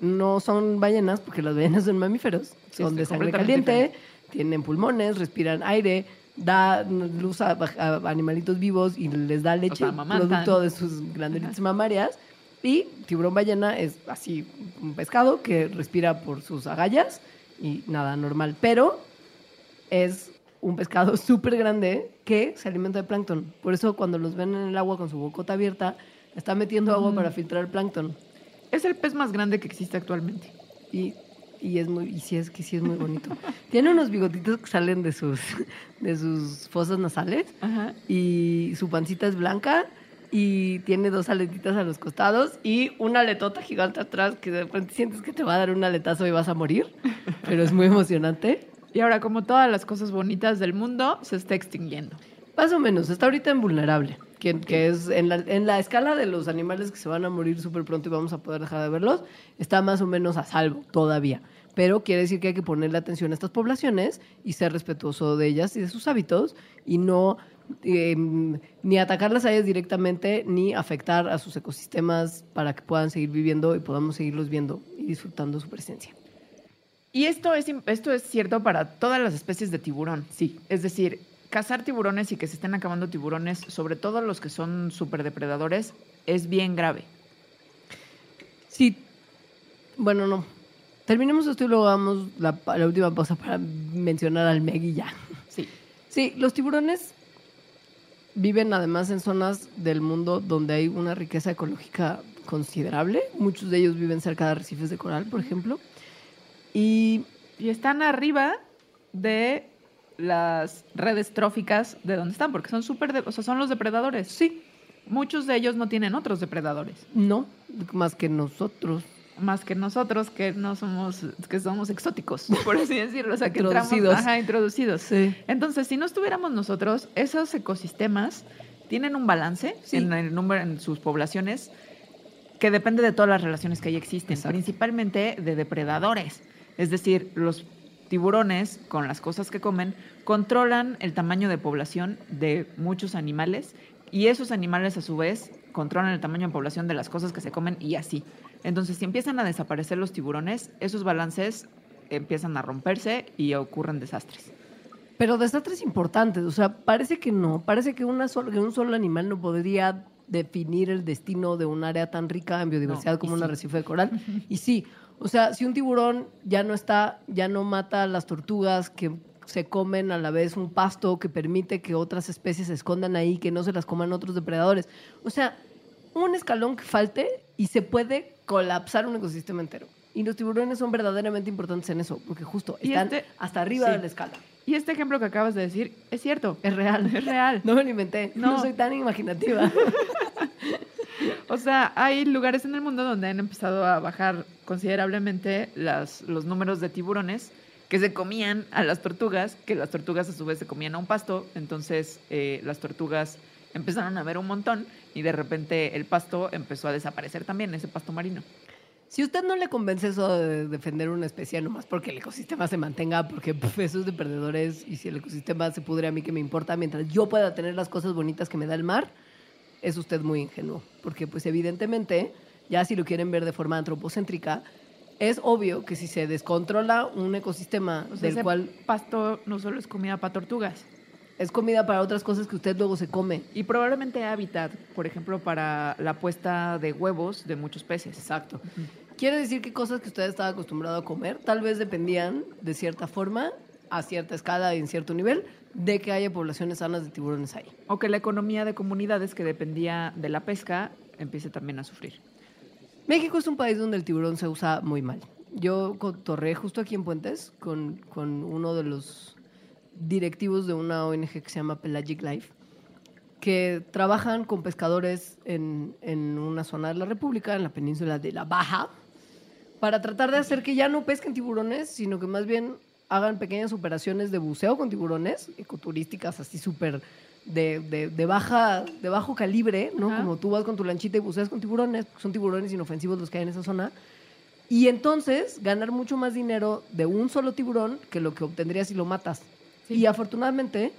no son ballenas, porque las ballenas son mamíferos. Sí, son de sangre caliente, tienen pulmones, respiran aire, da luz a, a animalitos vivos y les da leche, sea, amamantan. producto de sus glandelitas mamarias. Y tiburón ballena es así un pescado que respira por sus agallas y nada normal. Pero es un pescado [laughs] súper grande que se alimenta de plancton. Por eso cuando los ven en el agua con su bocota abierta, está metiendo agua para filtrar el plancton. Es el pez más grande que existe actualmente. Y, y es muy, y sí es que sí es muy bonito. [laughs] Tiene unos bigotitos que salen de sus, de sus fosas nasales Ajá. y su pancita es blanca y tiene dos aletitas a los costados y una aletota gigante atrás que de repente sientes que te va a dar un aletazo y vas a morir, pero es muy [laughs] emocionante. Y ahora, como todas las cosas bonitas del mundo, se está extinguiendo. Más o menos, está ahorita en vulnerable, que, que es en la, en la escala de los animales que se van a morir súper pronto y vamos a poder dejar de verlos, está más o menos a salvo todavía. Pero quiere decir que hay que ponerle atención a estas poblaciones y ser respetuoso de ellas y de sus hábitos y no eh, ni atacarlas a ellas directamente ni afectar a sus ecosistemas para que puedan seguir viviendo y podamos seguirlos viendo y disfrutando su presencia. Y esto es, esto es cierto para todas las especies de tiburón. Sí. Es decir, cazar tiburones y que se estén acabando tiburones, sobre todo los que son superdepredadores, es bien grave. Sí, bueno, no. Terminemos esto y luego damos la, la última pausa para mencionar al Meg y ya. Sí. Sí, los tiburones viven además en zonas del mundo donde hay una riqueza ecológica considerable. Muchos de ellos viven cerca de arrecifes de coral, por ejemplo. Y Y están arriba de las redes tróficas de donde están, porque son súper, de- o sea, son los depredadores. Sí. Muchos de ellos no tienen otros depredadores, no, más que nosotros. más que nosotros que no somos, que somos exóticos, [laughs] por así decirlo, o sea, que entramos- Introducidos. ajá, introducidos. Sí. Entonces, si no estuviéramos nosotros, esos ecosistemas tienen un balance Sí. en, el número, en sus poblaciones que depende de todas las relaciones que ahí existen, Exacto. principalmente de depredadores. Es decir, los tiburones, con las cosas que comen, controlan el tamaño de población de muchos animales y esos animales a su vez controlan el tamaño de población de las cosas que se comen y así. Entonces, si empiezan a desaparecer los tiburones, esos balances empiezan a romperse y ocurren desastres. Pero desastres importantes, o sea, parece que no, parece que, una sol- que un solo animal no podría definir el destino de un área tan rica en biodiversidad No, como y un sí. arrecife de coral. [laughs] Y sí, o sea, si un tiburón ya no está, ya no mata a las tortugas que se comen a la vez un pasto que permite que otras especies se escondan ahí, que no se las coman otros depredadores. O sea, un escalón que falte y se puede colapsar un ecosistema entero. Y los tiburones son verdaderamente importantes en eso, porque justo están este- hasta arriba sí. de la escala. Y este ejemplo que acabas de decir es cierto. Es real. Es real. [laughs] No me lo inventé. No, No. soy tan imaginativa. [laughs] O sea, hay lugares en el mundo donde han empezado a bajar considerablemente los números de tiburones que se comían a las tortugas, que las tortugas a su vez se comían a un pasto, entonces eh, las tortugas empezaron a ver un montón y de repente el pasto empezó a desaparecer también, ese pasto marino. Si usted no le convence eso de defender una especie nomás porque el ecosistema se mantenga, porque puf, eso es de perdedores y si el ecosistema se pudre a mí que me importa, mientras yo pueda tener las cosas bonitas que me da el mar, es usted muy ingenuo. Porque pues evidentemente, ya si lo quieren ver de forma antropocéntrica, es obvio que si se descontrola un ecosistema O sea, del ese cual pasto no solo es comida para tortugas, es comida para otras cosas que usted luego se come. y probablemente hábitat, por ejemplo, para la puesta de huevos de muchos peces. Exacto. Quiere decir que cosas que usted estaba acostumbrado a comer tal vez dependían de cierta forma, a cierta escala y en cierto nivel, de que haya poblaciones sanas de tiburones ahí. O que la economía de comunidades que dependía de la pesca empiece también a sufrir. México es un país donde el tiburón se usa muy mal. Yo cotorré justo aquí en Puentes con, con uno de los directivos de una ONG que se llama Pelagic Life, que trabajan con pescadores en, en una zona de la República, en la península de la Baja, para tratar de hacer que ya no pesquen tiburones, sino que más bien hagan pequeñas operaciones de buceo con tiburones, ecoturísticas así súper de, de, de baja, de bajo calibre, ¿no? Ajá. Como tú vas con tu lanchita y buceas con tiburones, son tiburones inofensivos los que hay en esa zona. Y entonces ganar mucho más dinero de un solo tiburón que lo que obtendrías si lo matas. Y afortunadamente,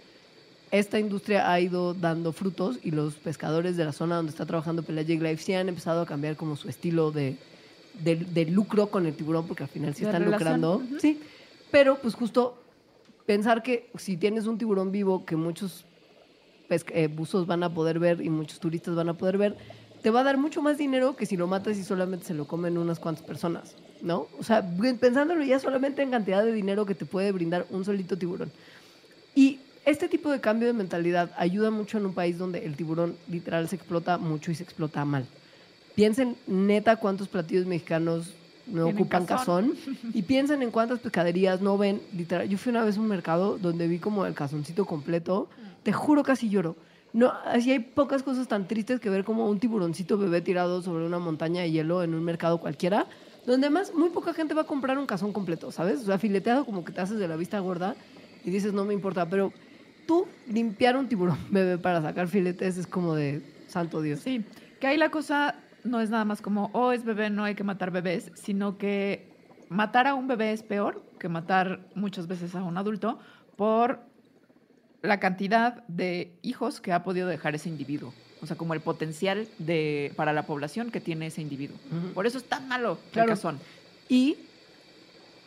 esta industria ha ido dando frutos y los pescadores de la zona donde está trabajando Pelagic Life sí han empezado a cambiar como su estilo de, de, de lucro con el tiburón, porque al final sí están relación, lucrando. Sí, pero pues justo pensar que si tienes un tiburón vivo que muchos eh, buzos van a poder ver y muchos turistas van a poder ver, te va a dar mucho más dinero que si lo matas y solamente se lo comen unas cuantas personas, ¿no? O sea, pensándolo ya solamente en cantidad de dinero que te puede brindar un solito tiburón. Y este tipo de cambio de mentalidad ayuda mucho en un país donde el tiburón literal se explota mucho y se explota mal. Piensen neta cuántos platillos mexicanos no ocupan cazón. cazón [laughs] y piensen en cuántas pescaderías no ven literal. Yo fui una vez a un mercado donde vi como el cazoncito completo. Te juro casi lloro. No, así hay pocas cosas tan tristes que ver como un tiburoncito bebé tirado sobre una montaña de hielo en un mercado cualquiera, donde además muy poca gente va a comprar un cazón completo, ¿sabes? O sea, fileteado como que te haces de la vista gorda y dices, no me importa, pero tú limpiar un tiburón [laughs] bebé para sacar filetes es como de santo Dios. Sí, que ahí la cosa no es nada más como, oh, es bebé, no hay que matar bebés, sino que matar a un bebé es peor que matar muchas veces a un adulto por la cantidad de hijos que ha podido dejar ese individuo. O sea, como el potencial de, para la población que tiene ese individuo. Por eso es tan malo Claro. el cazón. Y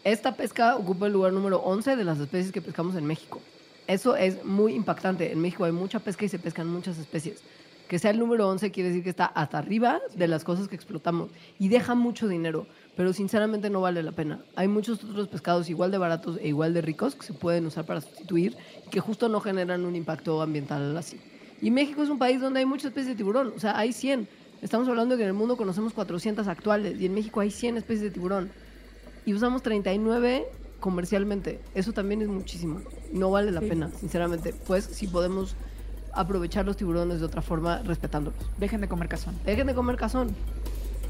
esta pesca ocupa el lugar número 11 de las especies que pescamos en México. Eso es muy impactante. En México hay mucha pesca y se pescan muchas especies. Que sea el número 11 quiere decir que está hasta arriba de las cosas que explotamos y deja mucho dinero, pero sinceramente no vale la pena. Hay muchos otros pescados igual de baratos e igual de ricos que se pueden usar para sustituir y que justo no generan un impacto ambiental así. Y México es un país donde hay muchas especies de tiburón, o sea, hay 100. Estamos hablando de que en el mundo conocemos 400 actuales y en México hay 100 especies de tiburón y usamos 39 comercialmente. Eso también es muchísimo. No vale la Sí. pena, sinceramente. Pues si podemos aprovechar los tiburones de otra forma respetándolos. Dejen de comer cazón. Dejen de comer cazón.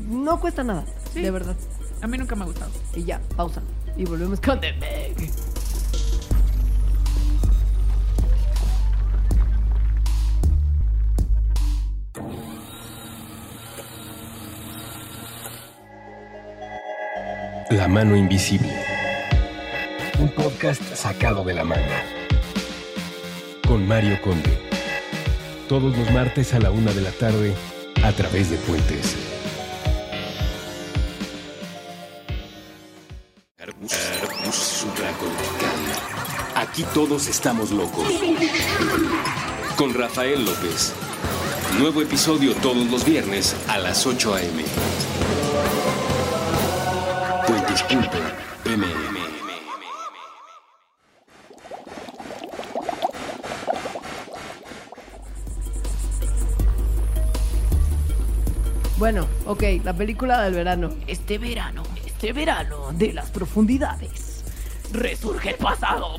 No cuesta nada, Sí. de verdad. A mí nunca me ha gustado. Y ya, pausa. Y volvemos con The Meg. La mano invisible. Un podcast sacado de la manga. Con Mario Conde. Todos los martes a la una de la tarde a través de Puentes. Aquí todos estamos locos. Con Rafael López. Nuevo episodio todos los viernes a las 8 a.m. Puentes.mm. Bueno, ok, la película del verano. Este verano, este verano de las profundidades. Resurge el pasado.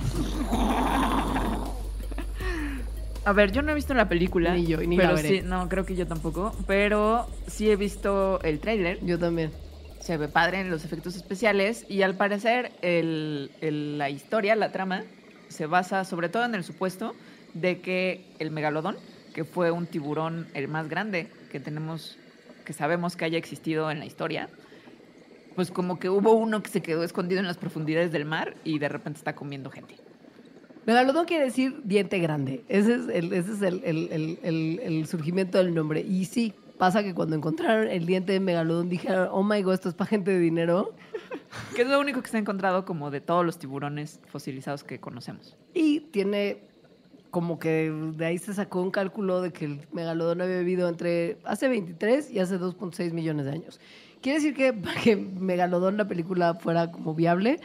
A ver, yo no he visto la película. Ni yo, y ni la pero veré. sí, no, creo que yo tampoco. Pero sí he visto el tráiler. Yo también. Se ve padre en los efectos especiales. Y al parecer, el- el- la historia, la trama, se basa sobre todo en el supuesto de que el megalodón, que fue un tiburón el más grande que tenemos, que sabemos que haya existido en la historia, pues como que hubo uno que se quedó escondido en las profundidades del mar y de repente está comiendo gente. Megalodón quiere decir diente grande. Ese es, el, ese es el, el- el- el- el surgimiento del nombre. Y sí, pasa que cuando encontraron el diente de Megalodón dijeron, oh my god, esto es para gente de dinero. [laughs] Que es lo único que se ha encontrado como de todos los tiburones fosilizados que conocemos. Y tiene como que de ahí se sacó un cálculo de que el megalodón había vivido entre hace 23 y hace 2.6 millones de años. Quiere decir que para que Megalodón, la película, fuera como viable,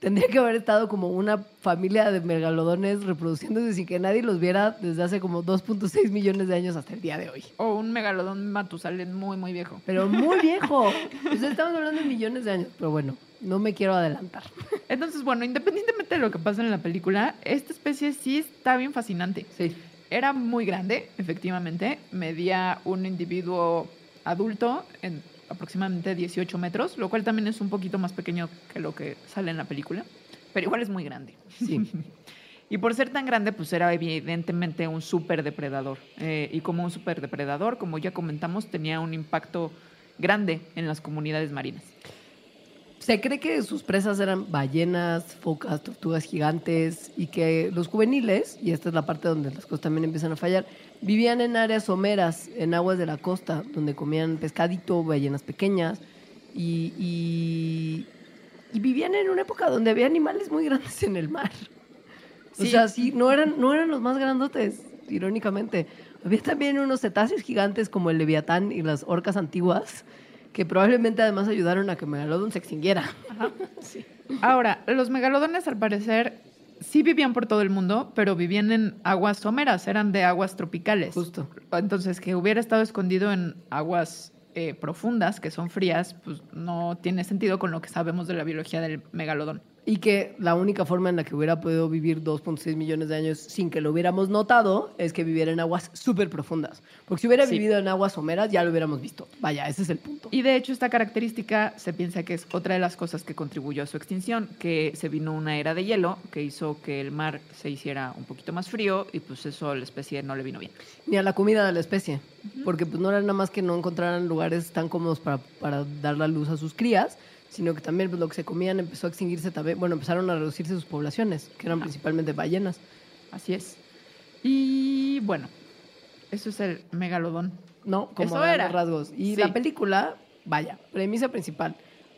tendría que haber estado como una familia de megalodones reproduciéndose sin que nadie los viera desde hace como 2.6 millones de años hasta el día de hoy. O un megalodón matusalén muy, muy viejo. Pero muy [laughs] viejo. Sea, estamos hablando de millones de años. Pero bueno, no me quiero adelantar. Entonces, bueno, independientemente de lo que pasa en la película, esta especie sí está bien fascinante. Sí. Era muy grande, efectivamente. Medía un individuo adulto en aproximadamente 18 metros, lo cual también es un poquito más pequeño que lo que sale en la película, pero igual es muy grande. Sí. [laughs] Y por ser tan grande, pues era evidentemente un superdepredador. Eh, y como un superdepredador, como ya comentamos, tenía un impacto grande en las comunidades marinas. Se cree que sus presas eran ballenas, focas, tortugas gigantes y que los juveniles, y esta es la parte donde las cosas también empiezan a fallar, vivían en áreas someras, en aguas de la costa, donde comían pescadito, ballenas pequeñas y, y, y vivían en una época donde había animales muy grandes en el mar. O Sí. sea, sí, no eran, no eran los más grandotes, irónicamente. Había también unos cetáceos gigantes como el leviatán y las orcas antiguas, que probablemente además ayudaron a que Megalodon se extinguiera. [laughs] Ahora, los megalodones al parecer sí vivían por todo el mundo, pero vivían en aguas someras, eran de aguas tropicales. Justo. Entonces, que hubiera estado escondido en aguas eh, profundas, que son frías, pues no tiene sentido con lo que sabemos de la biología del megalodón. Y que la única forma en la que hubiera podido vivir 2.6 millones de años sin que lo hubiéramos notado es que viviera en aguas súper profundas. Porque si hubiera Sí. vivido en aguas someras ya lo hubiéramos visto. Vaya, ese es el punto. Y de hecho, esta característica se piensa que es otra de las cosas que contribuyó a su extinción, que se vino una era de hielo que hizo que el mar se hiciera un poquito más frío y pues eso a la especie no le vino bien. Ni a la comida de la especie. Porque pues no era nada más que no encontraran lugares tan cómodos para, para dar la luz a sus crías, sino que también pues, lo que se comían empezó a extinguirse también. Bueno, empezaron a reducirse sus poblaciones, que eran principalmente ballenas. Así es. Y bueno, eso es el megalodón. ¿no? Como Eso era. rasgos. Y Sí. la película, vaya, premisa principal.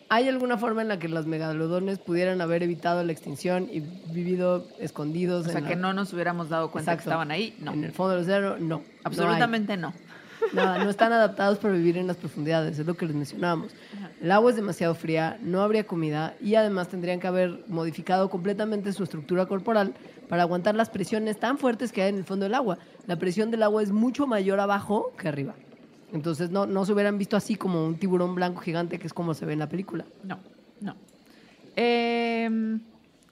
¿Hay alguna forma en la que los megalodones pudieran haber evitado la extinción y vivido escondidos? O sea, en que la- no nos hubiéramos dado cuenta Exacto. que estaban ahí. No, En el fondo del océano, no. absolutamente no. Nada, no están adaptados para vivir en las profundidades, es lo que les mencionábamos. El agua es demasiado fría, no habría comida y además tendrían que haber modificado completamente su estructura corporal para aguantar las presiones tan fuertes que hay en el fondo del agua. La presión del agua es mucho mayor abajo que arriba. Entonces no, no se hubieran visto así como un tiburón blanco gigante, que es como se ve en la película. No, no. Em,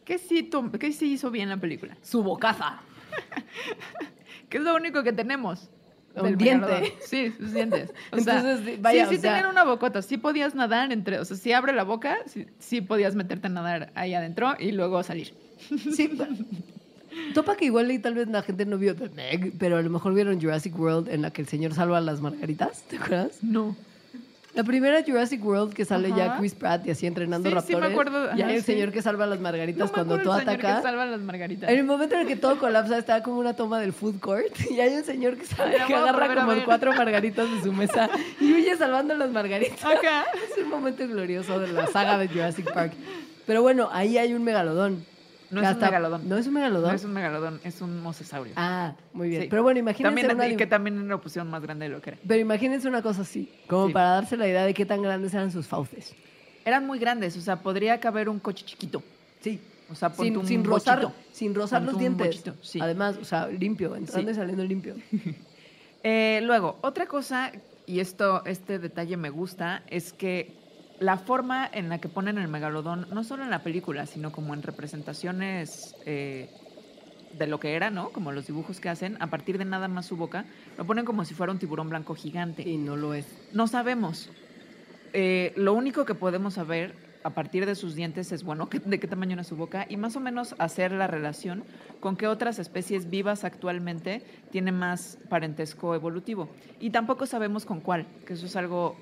¿qué, sí ¿Qué sí hizo bien la película? Su bocaza. [laughs] ¿Qué es lo único que tenemos? Un diente. Sí, sus dientes. O sea, Entonces, vaya, sí, sí o sea- tenían una bocota. Sí podías nadar entre... O sea, si abre la boca, sí, sí podías meterte a nadar ahí adentro y luego salir. Sí. Topa que igual y tal vez la gente no vio The Meg, pero a lo mejor vieron Jurassic World en la que el señor salva a las margaritas, ¿te acuerdas? No. La primera Jurassic World que sale ya Ajá. Chris Pratt y así entrenando Sí, sí raptores. me acuerdo, Y hay el sí. señor que salva a las margaritas No cuando tú atacas. que salva las margaritas. En el momento en el que todo colapsa, está como una toma del food court [laughs] y hay un señor que, que agarra como cuatro margaritas de su mesa y huye salvando las margaritas. Acá. [laughs] Es un momento glorioso de la saga de Jurassic Park. Pero bueno, ahí hay un megalodón. No es un megalodón. No es un megalodón. No es un megalodón, es un mosesaurio. Ah, muy bien. Sí. Pero bueno, imagínense También, una que también lo pusieron más grande de lo que era. Pero imagínense una cosa así, como Sí. para darse la idea de qué tan grandes eran sus fauces. Eran muy grandes, o sea, podría caber un coche chiquito. Sí. O sea, Sin, un sin rozar, sin rozar los dientes. sí. Además, o sea, limpio, entrando y saliendo limpio. [laughs] Eh, luego, otra cosa, y esto, este detalle me gusta, es que la forma en la que ponen el megalodón, no solo en la película, sino como en representaciones eh, de lo que era, ¿no? Como los dibujos que hacen, a partir de nada más su boca, lo ponen como si fuera un tiburón blanco gigante. Y no lo es. No sabemos. Eh, lo único que podemos saber a partir de sus dientes es, bueno, de qué tamaño era su boca y más o menos hacer la relación con qué otras especies vivas actualmente tienen más parentesco evolutivo. Y tampoco sabemos con cuál, que eso es algo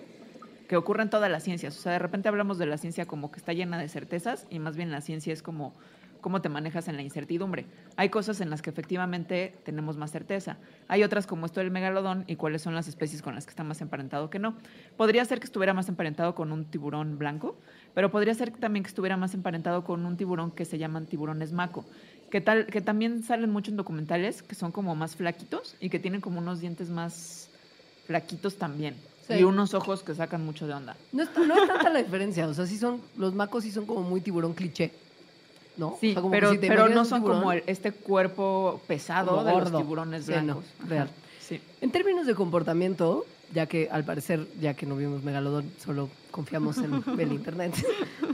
que ocurre en todas las ciencias. O sea, de repente hablamos de la ciencia como que está llena de certezas y más bien la ciencia es como cómo te manejas en la incertidumbre. Hay cosas en las que efectivamente tenemos más certeza. Hay otras como esto del megalodón y cuáles son las especies con las que está más emparentado que no. Podría ser que estuviera más emparentado con un tiburón blanco, pero podría ser también que estuviera más emparentado con un tiburón que se llaman tiburones maco, que, tal, que también salen mucho en documentales, que son como más flaquitos y que tienen como unos dientes más flaquitos también. Sí. Y unos ojos que sacan mucho de onda. No es, no es tanta la diferencia. O sea, sí son, los macos sí son como muy tiburón cliché. ¿No? Sí, O sea, como que pero, si no son tiburón- como el- este cuerpo pesado de los tiburones Sí, no, blancos. Real. Sí. En términos de comportamiento, ya que al parecer, ya que no vimos Megalodón, solo confiamos en [laughs] el internet,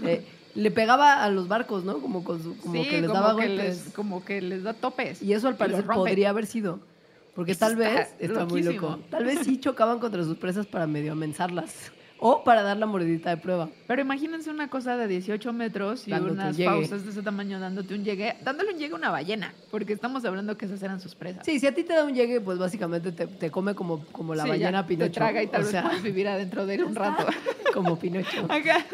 eh, le pegaba a los barcos, ¿no? Como, con su- como Sí, que les como daba que golpes. les- como que les da topes. Y eso al parecer podría haber sido. Porque Eso tal vez, está muy loco, tal vez sí [laughs] chocaban contra sus presas para medio amenzarlas. O para dar la mordidita de prueba. Pero imagínense una cosa de 18 metros y Dándote un unas pausas de ese tamaño dándote un llegue, dándole un llegue a una ballena, porque estamos hablando que esas eran sus presas. Sí, si a ti te da un llegue, pues básicamente te, te come como, como la Sí, ballena ya, Pinocho. Te traga y tal o vez sea, puedes vivir adentro de él un [laughs] rato. como Pinocho. Acá.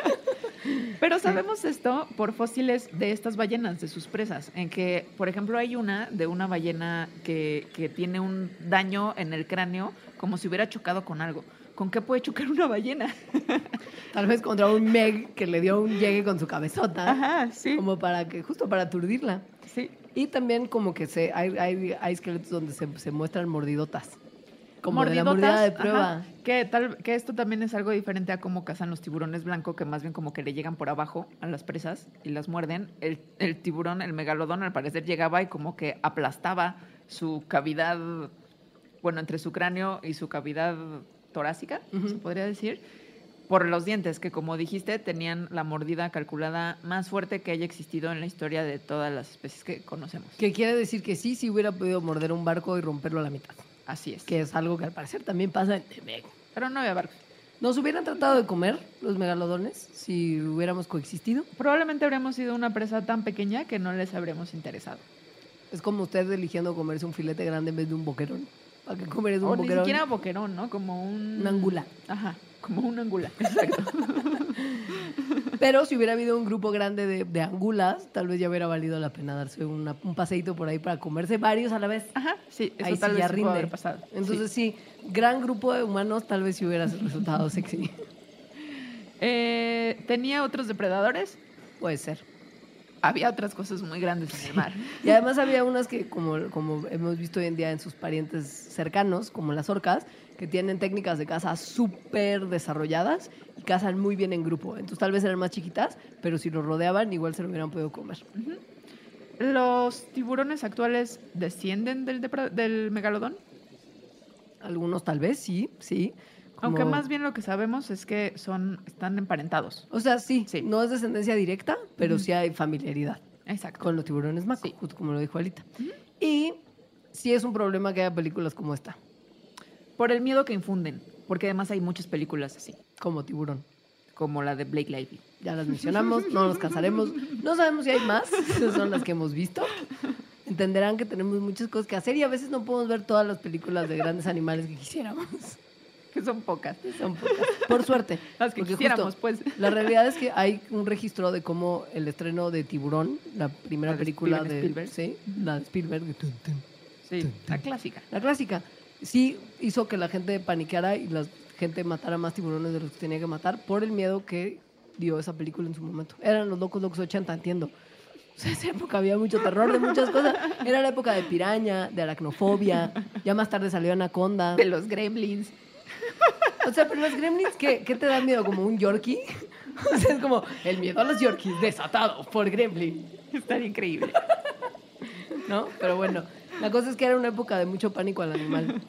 Pero sabemos esto por fósiles de estas ballenas, de sus presas, en que, por ejemplo, hay una de una ballena que, que tiene un daño en el cráneo como si hubiera chocado con algo. ¿Con qué puede chocar una ballena? [laughs] Tal vez contra un Meg que le dio un llegue con su cabezota. Ajá, sí. Como para que, justo para aturdirla. Sí. Y también como que se, hay, hay, hay esqueletos donde se, se muestran mordidotas. Como de la mordida de prueba. ajá, que, tal, que esto también es algo diferente a cómo cazan los tiburones blanco, que más bien como que le llegan por abajo a las presas y las muerden. El, el tiburón, el megalodón, al parecer llegaba y como que aplastaba su cavidad, bueno, entre su cráneo y su cavidad torácica, se podría decir, por los dientes, que como dijiste, tenían la mordida calculada más fuerte que haya existido en la historia de todas las especies que conocemos. Que quiere decir que sí, sí hubiera podido morder un barco y romperlo a la mitad. Así es. Que es algo que al parecer también pasa en Temec. Pero no había barcos. ¿Nos hubieran tratado de comer los megalodones si hubiéramos coexistido? Probablemente habríamos sido una presa tan pequeña que no les habríamos interesado. Es como usted eligiendo comerse un filete grande en vez de un boquerón. ¿Para qué comer un O ni boquerón? siquiera boquerón, ¿no? Como un... Un angula. Ajá, como un angula, [laughs] exacto. [laughs] Pero si hubiera habido un grupo grande de, de angulas, tal vez ya hubiera valido la pena darse una- un paseíto por ahí para comerse varios a la vez. Ajá, sí, eso ahí tal sí vez ya rinde. haber pasado. Entonces Sí. sí. gran grupo de humanos tal vez si hubiera resultado sexy. [laughs] Eh, ¿Tenía otros depredadores? Puede ser. Había otras cosas muy grandes en el mar. Y además había unas que, como, como hemos visto hoy en día en sus parientes cercanos, como las orcas, que tienen técnicas de caza súper desarrolladas y cazan muy bien en grupo. Entonces tal vez eran más chiquitas, pero si los rodeaban igual se lo hubieran podido comer. ¿Los tiburones actuales descienden del, megalodón? Algunos tal vez, sí, sí. Como- Aunque más bien lo que sabemos es que son, están emparentados. O sea, sí, Sí. no es descendencia directa, pero sí hay familiaridad Exacto. con los tiburones maco, Sí. como lo dijo Alita. Y sí es un problema que haya películas como esta, Por el miedo que infunden, porque además hay muchas películas así, como Tiburón. como la de Blake Lively. Ya las mencionamos, no nos cansaremos. No sabemos si hay más, [laughs] esas son las que hemos visto. Entenderán que tenemos muchas cosas que hacer y a veces no podemos ver todas las películas de grandes animales que quisiéramos. [laughs] Que son pocas. Son pocas. Por suerte. [laughs] Las que quisiéramos, justo pues. La realidad es que hay un registro de cómo el estreno de Tiburón, la primera La de película Steven de Spielberg. Sí, la de Spielberg, Sí, la clásica. la clásica, sí hizo que la gente paniqueara y la gente matara más tiburones de los que tenía que matar por el miedo que dio esa película en su momento. Eran los locos locos 80, entiendo. [laughs] O sea, esa época había mucho terror de muchas cosas. Era la época de piraña, de aracnofobia. Ya más tarde salió Anaconda. De los gremlins. [laughs] O sea, pero los gremlins, ¿qué, qué te da miedo? ¿Como un yorkie? [laughs] O sea, es como el miedo a los yorkies desatado por gremlin. Estaría increíble. ¿No? Pero bueno, la cosa es que era una época de mucho pánico al animal.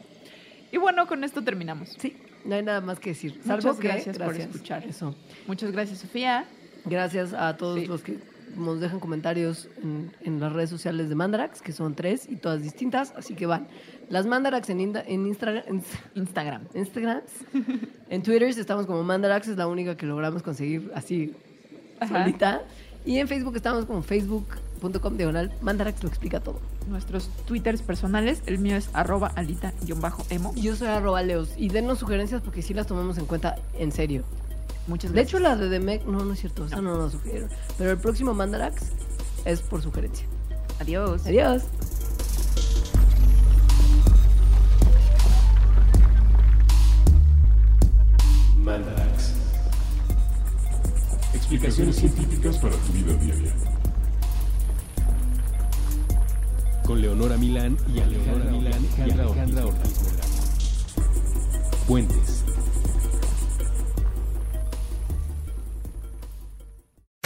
Y bueno, con esto terminamos. Sí, no hay nada más que decir. Muchas Salvo que, gracias por escuchar. Eso. Muchas gracias, Sofía. Gracias a todos Sí. los que nos dejan comentarios en, en las redes sociales de Mandarax, que son tres y todas distintas, así que van. Las Mandarax en, Inda- en Instagram. En, Instagram. Instagram. en Twitter estamos como Mandarax, es la única que logramos conseguir así Ajá. solita. Y en Facebook estamos como facebook.com diagonal Mandarax lo explica todo. Nuestros twitters personales. El mío es arroba alita-emo. Y Yo soy arroba leos y denos sugerencias porque sí las tomamos en cuenta en serio. Muchas De gracias. hecho, la de Demec, no, no es cierto, esa no nos sugirieron. Pero el próximo Mandarax es por sugerencia. Adiós. Adiós. Mandarax. Explicaciones científicas para tu vida diaria. Con Leonora Milán y Alejandra Milán y Alejandra Ortiz. Puentes.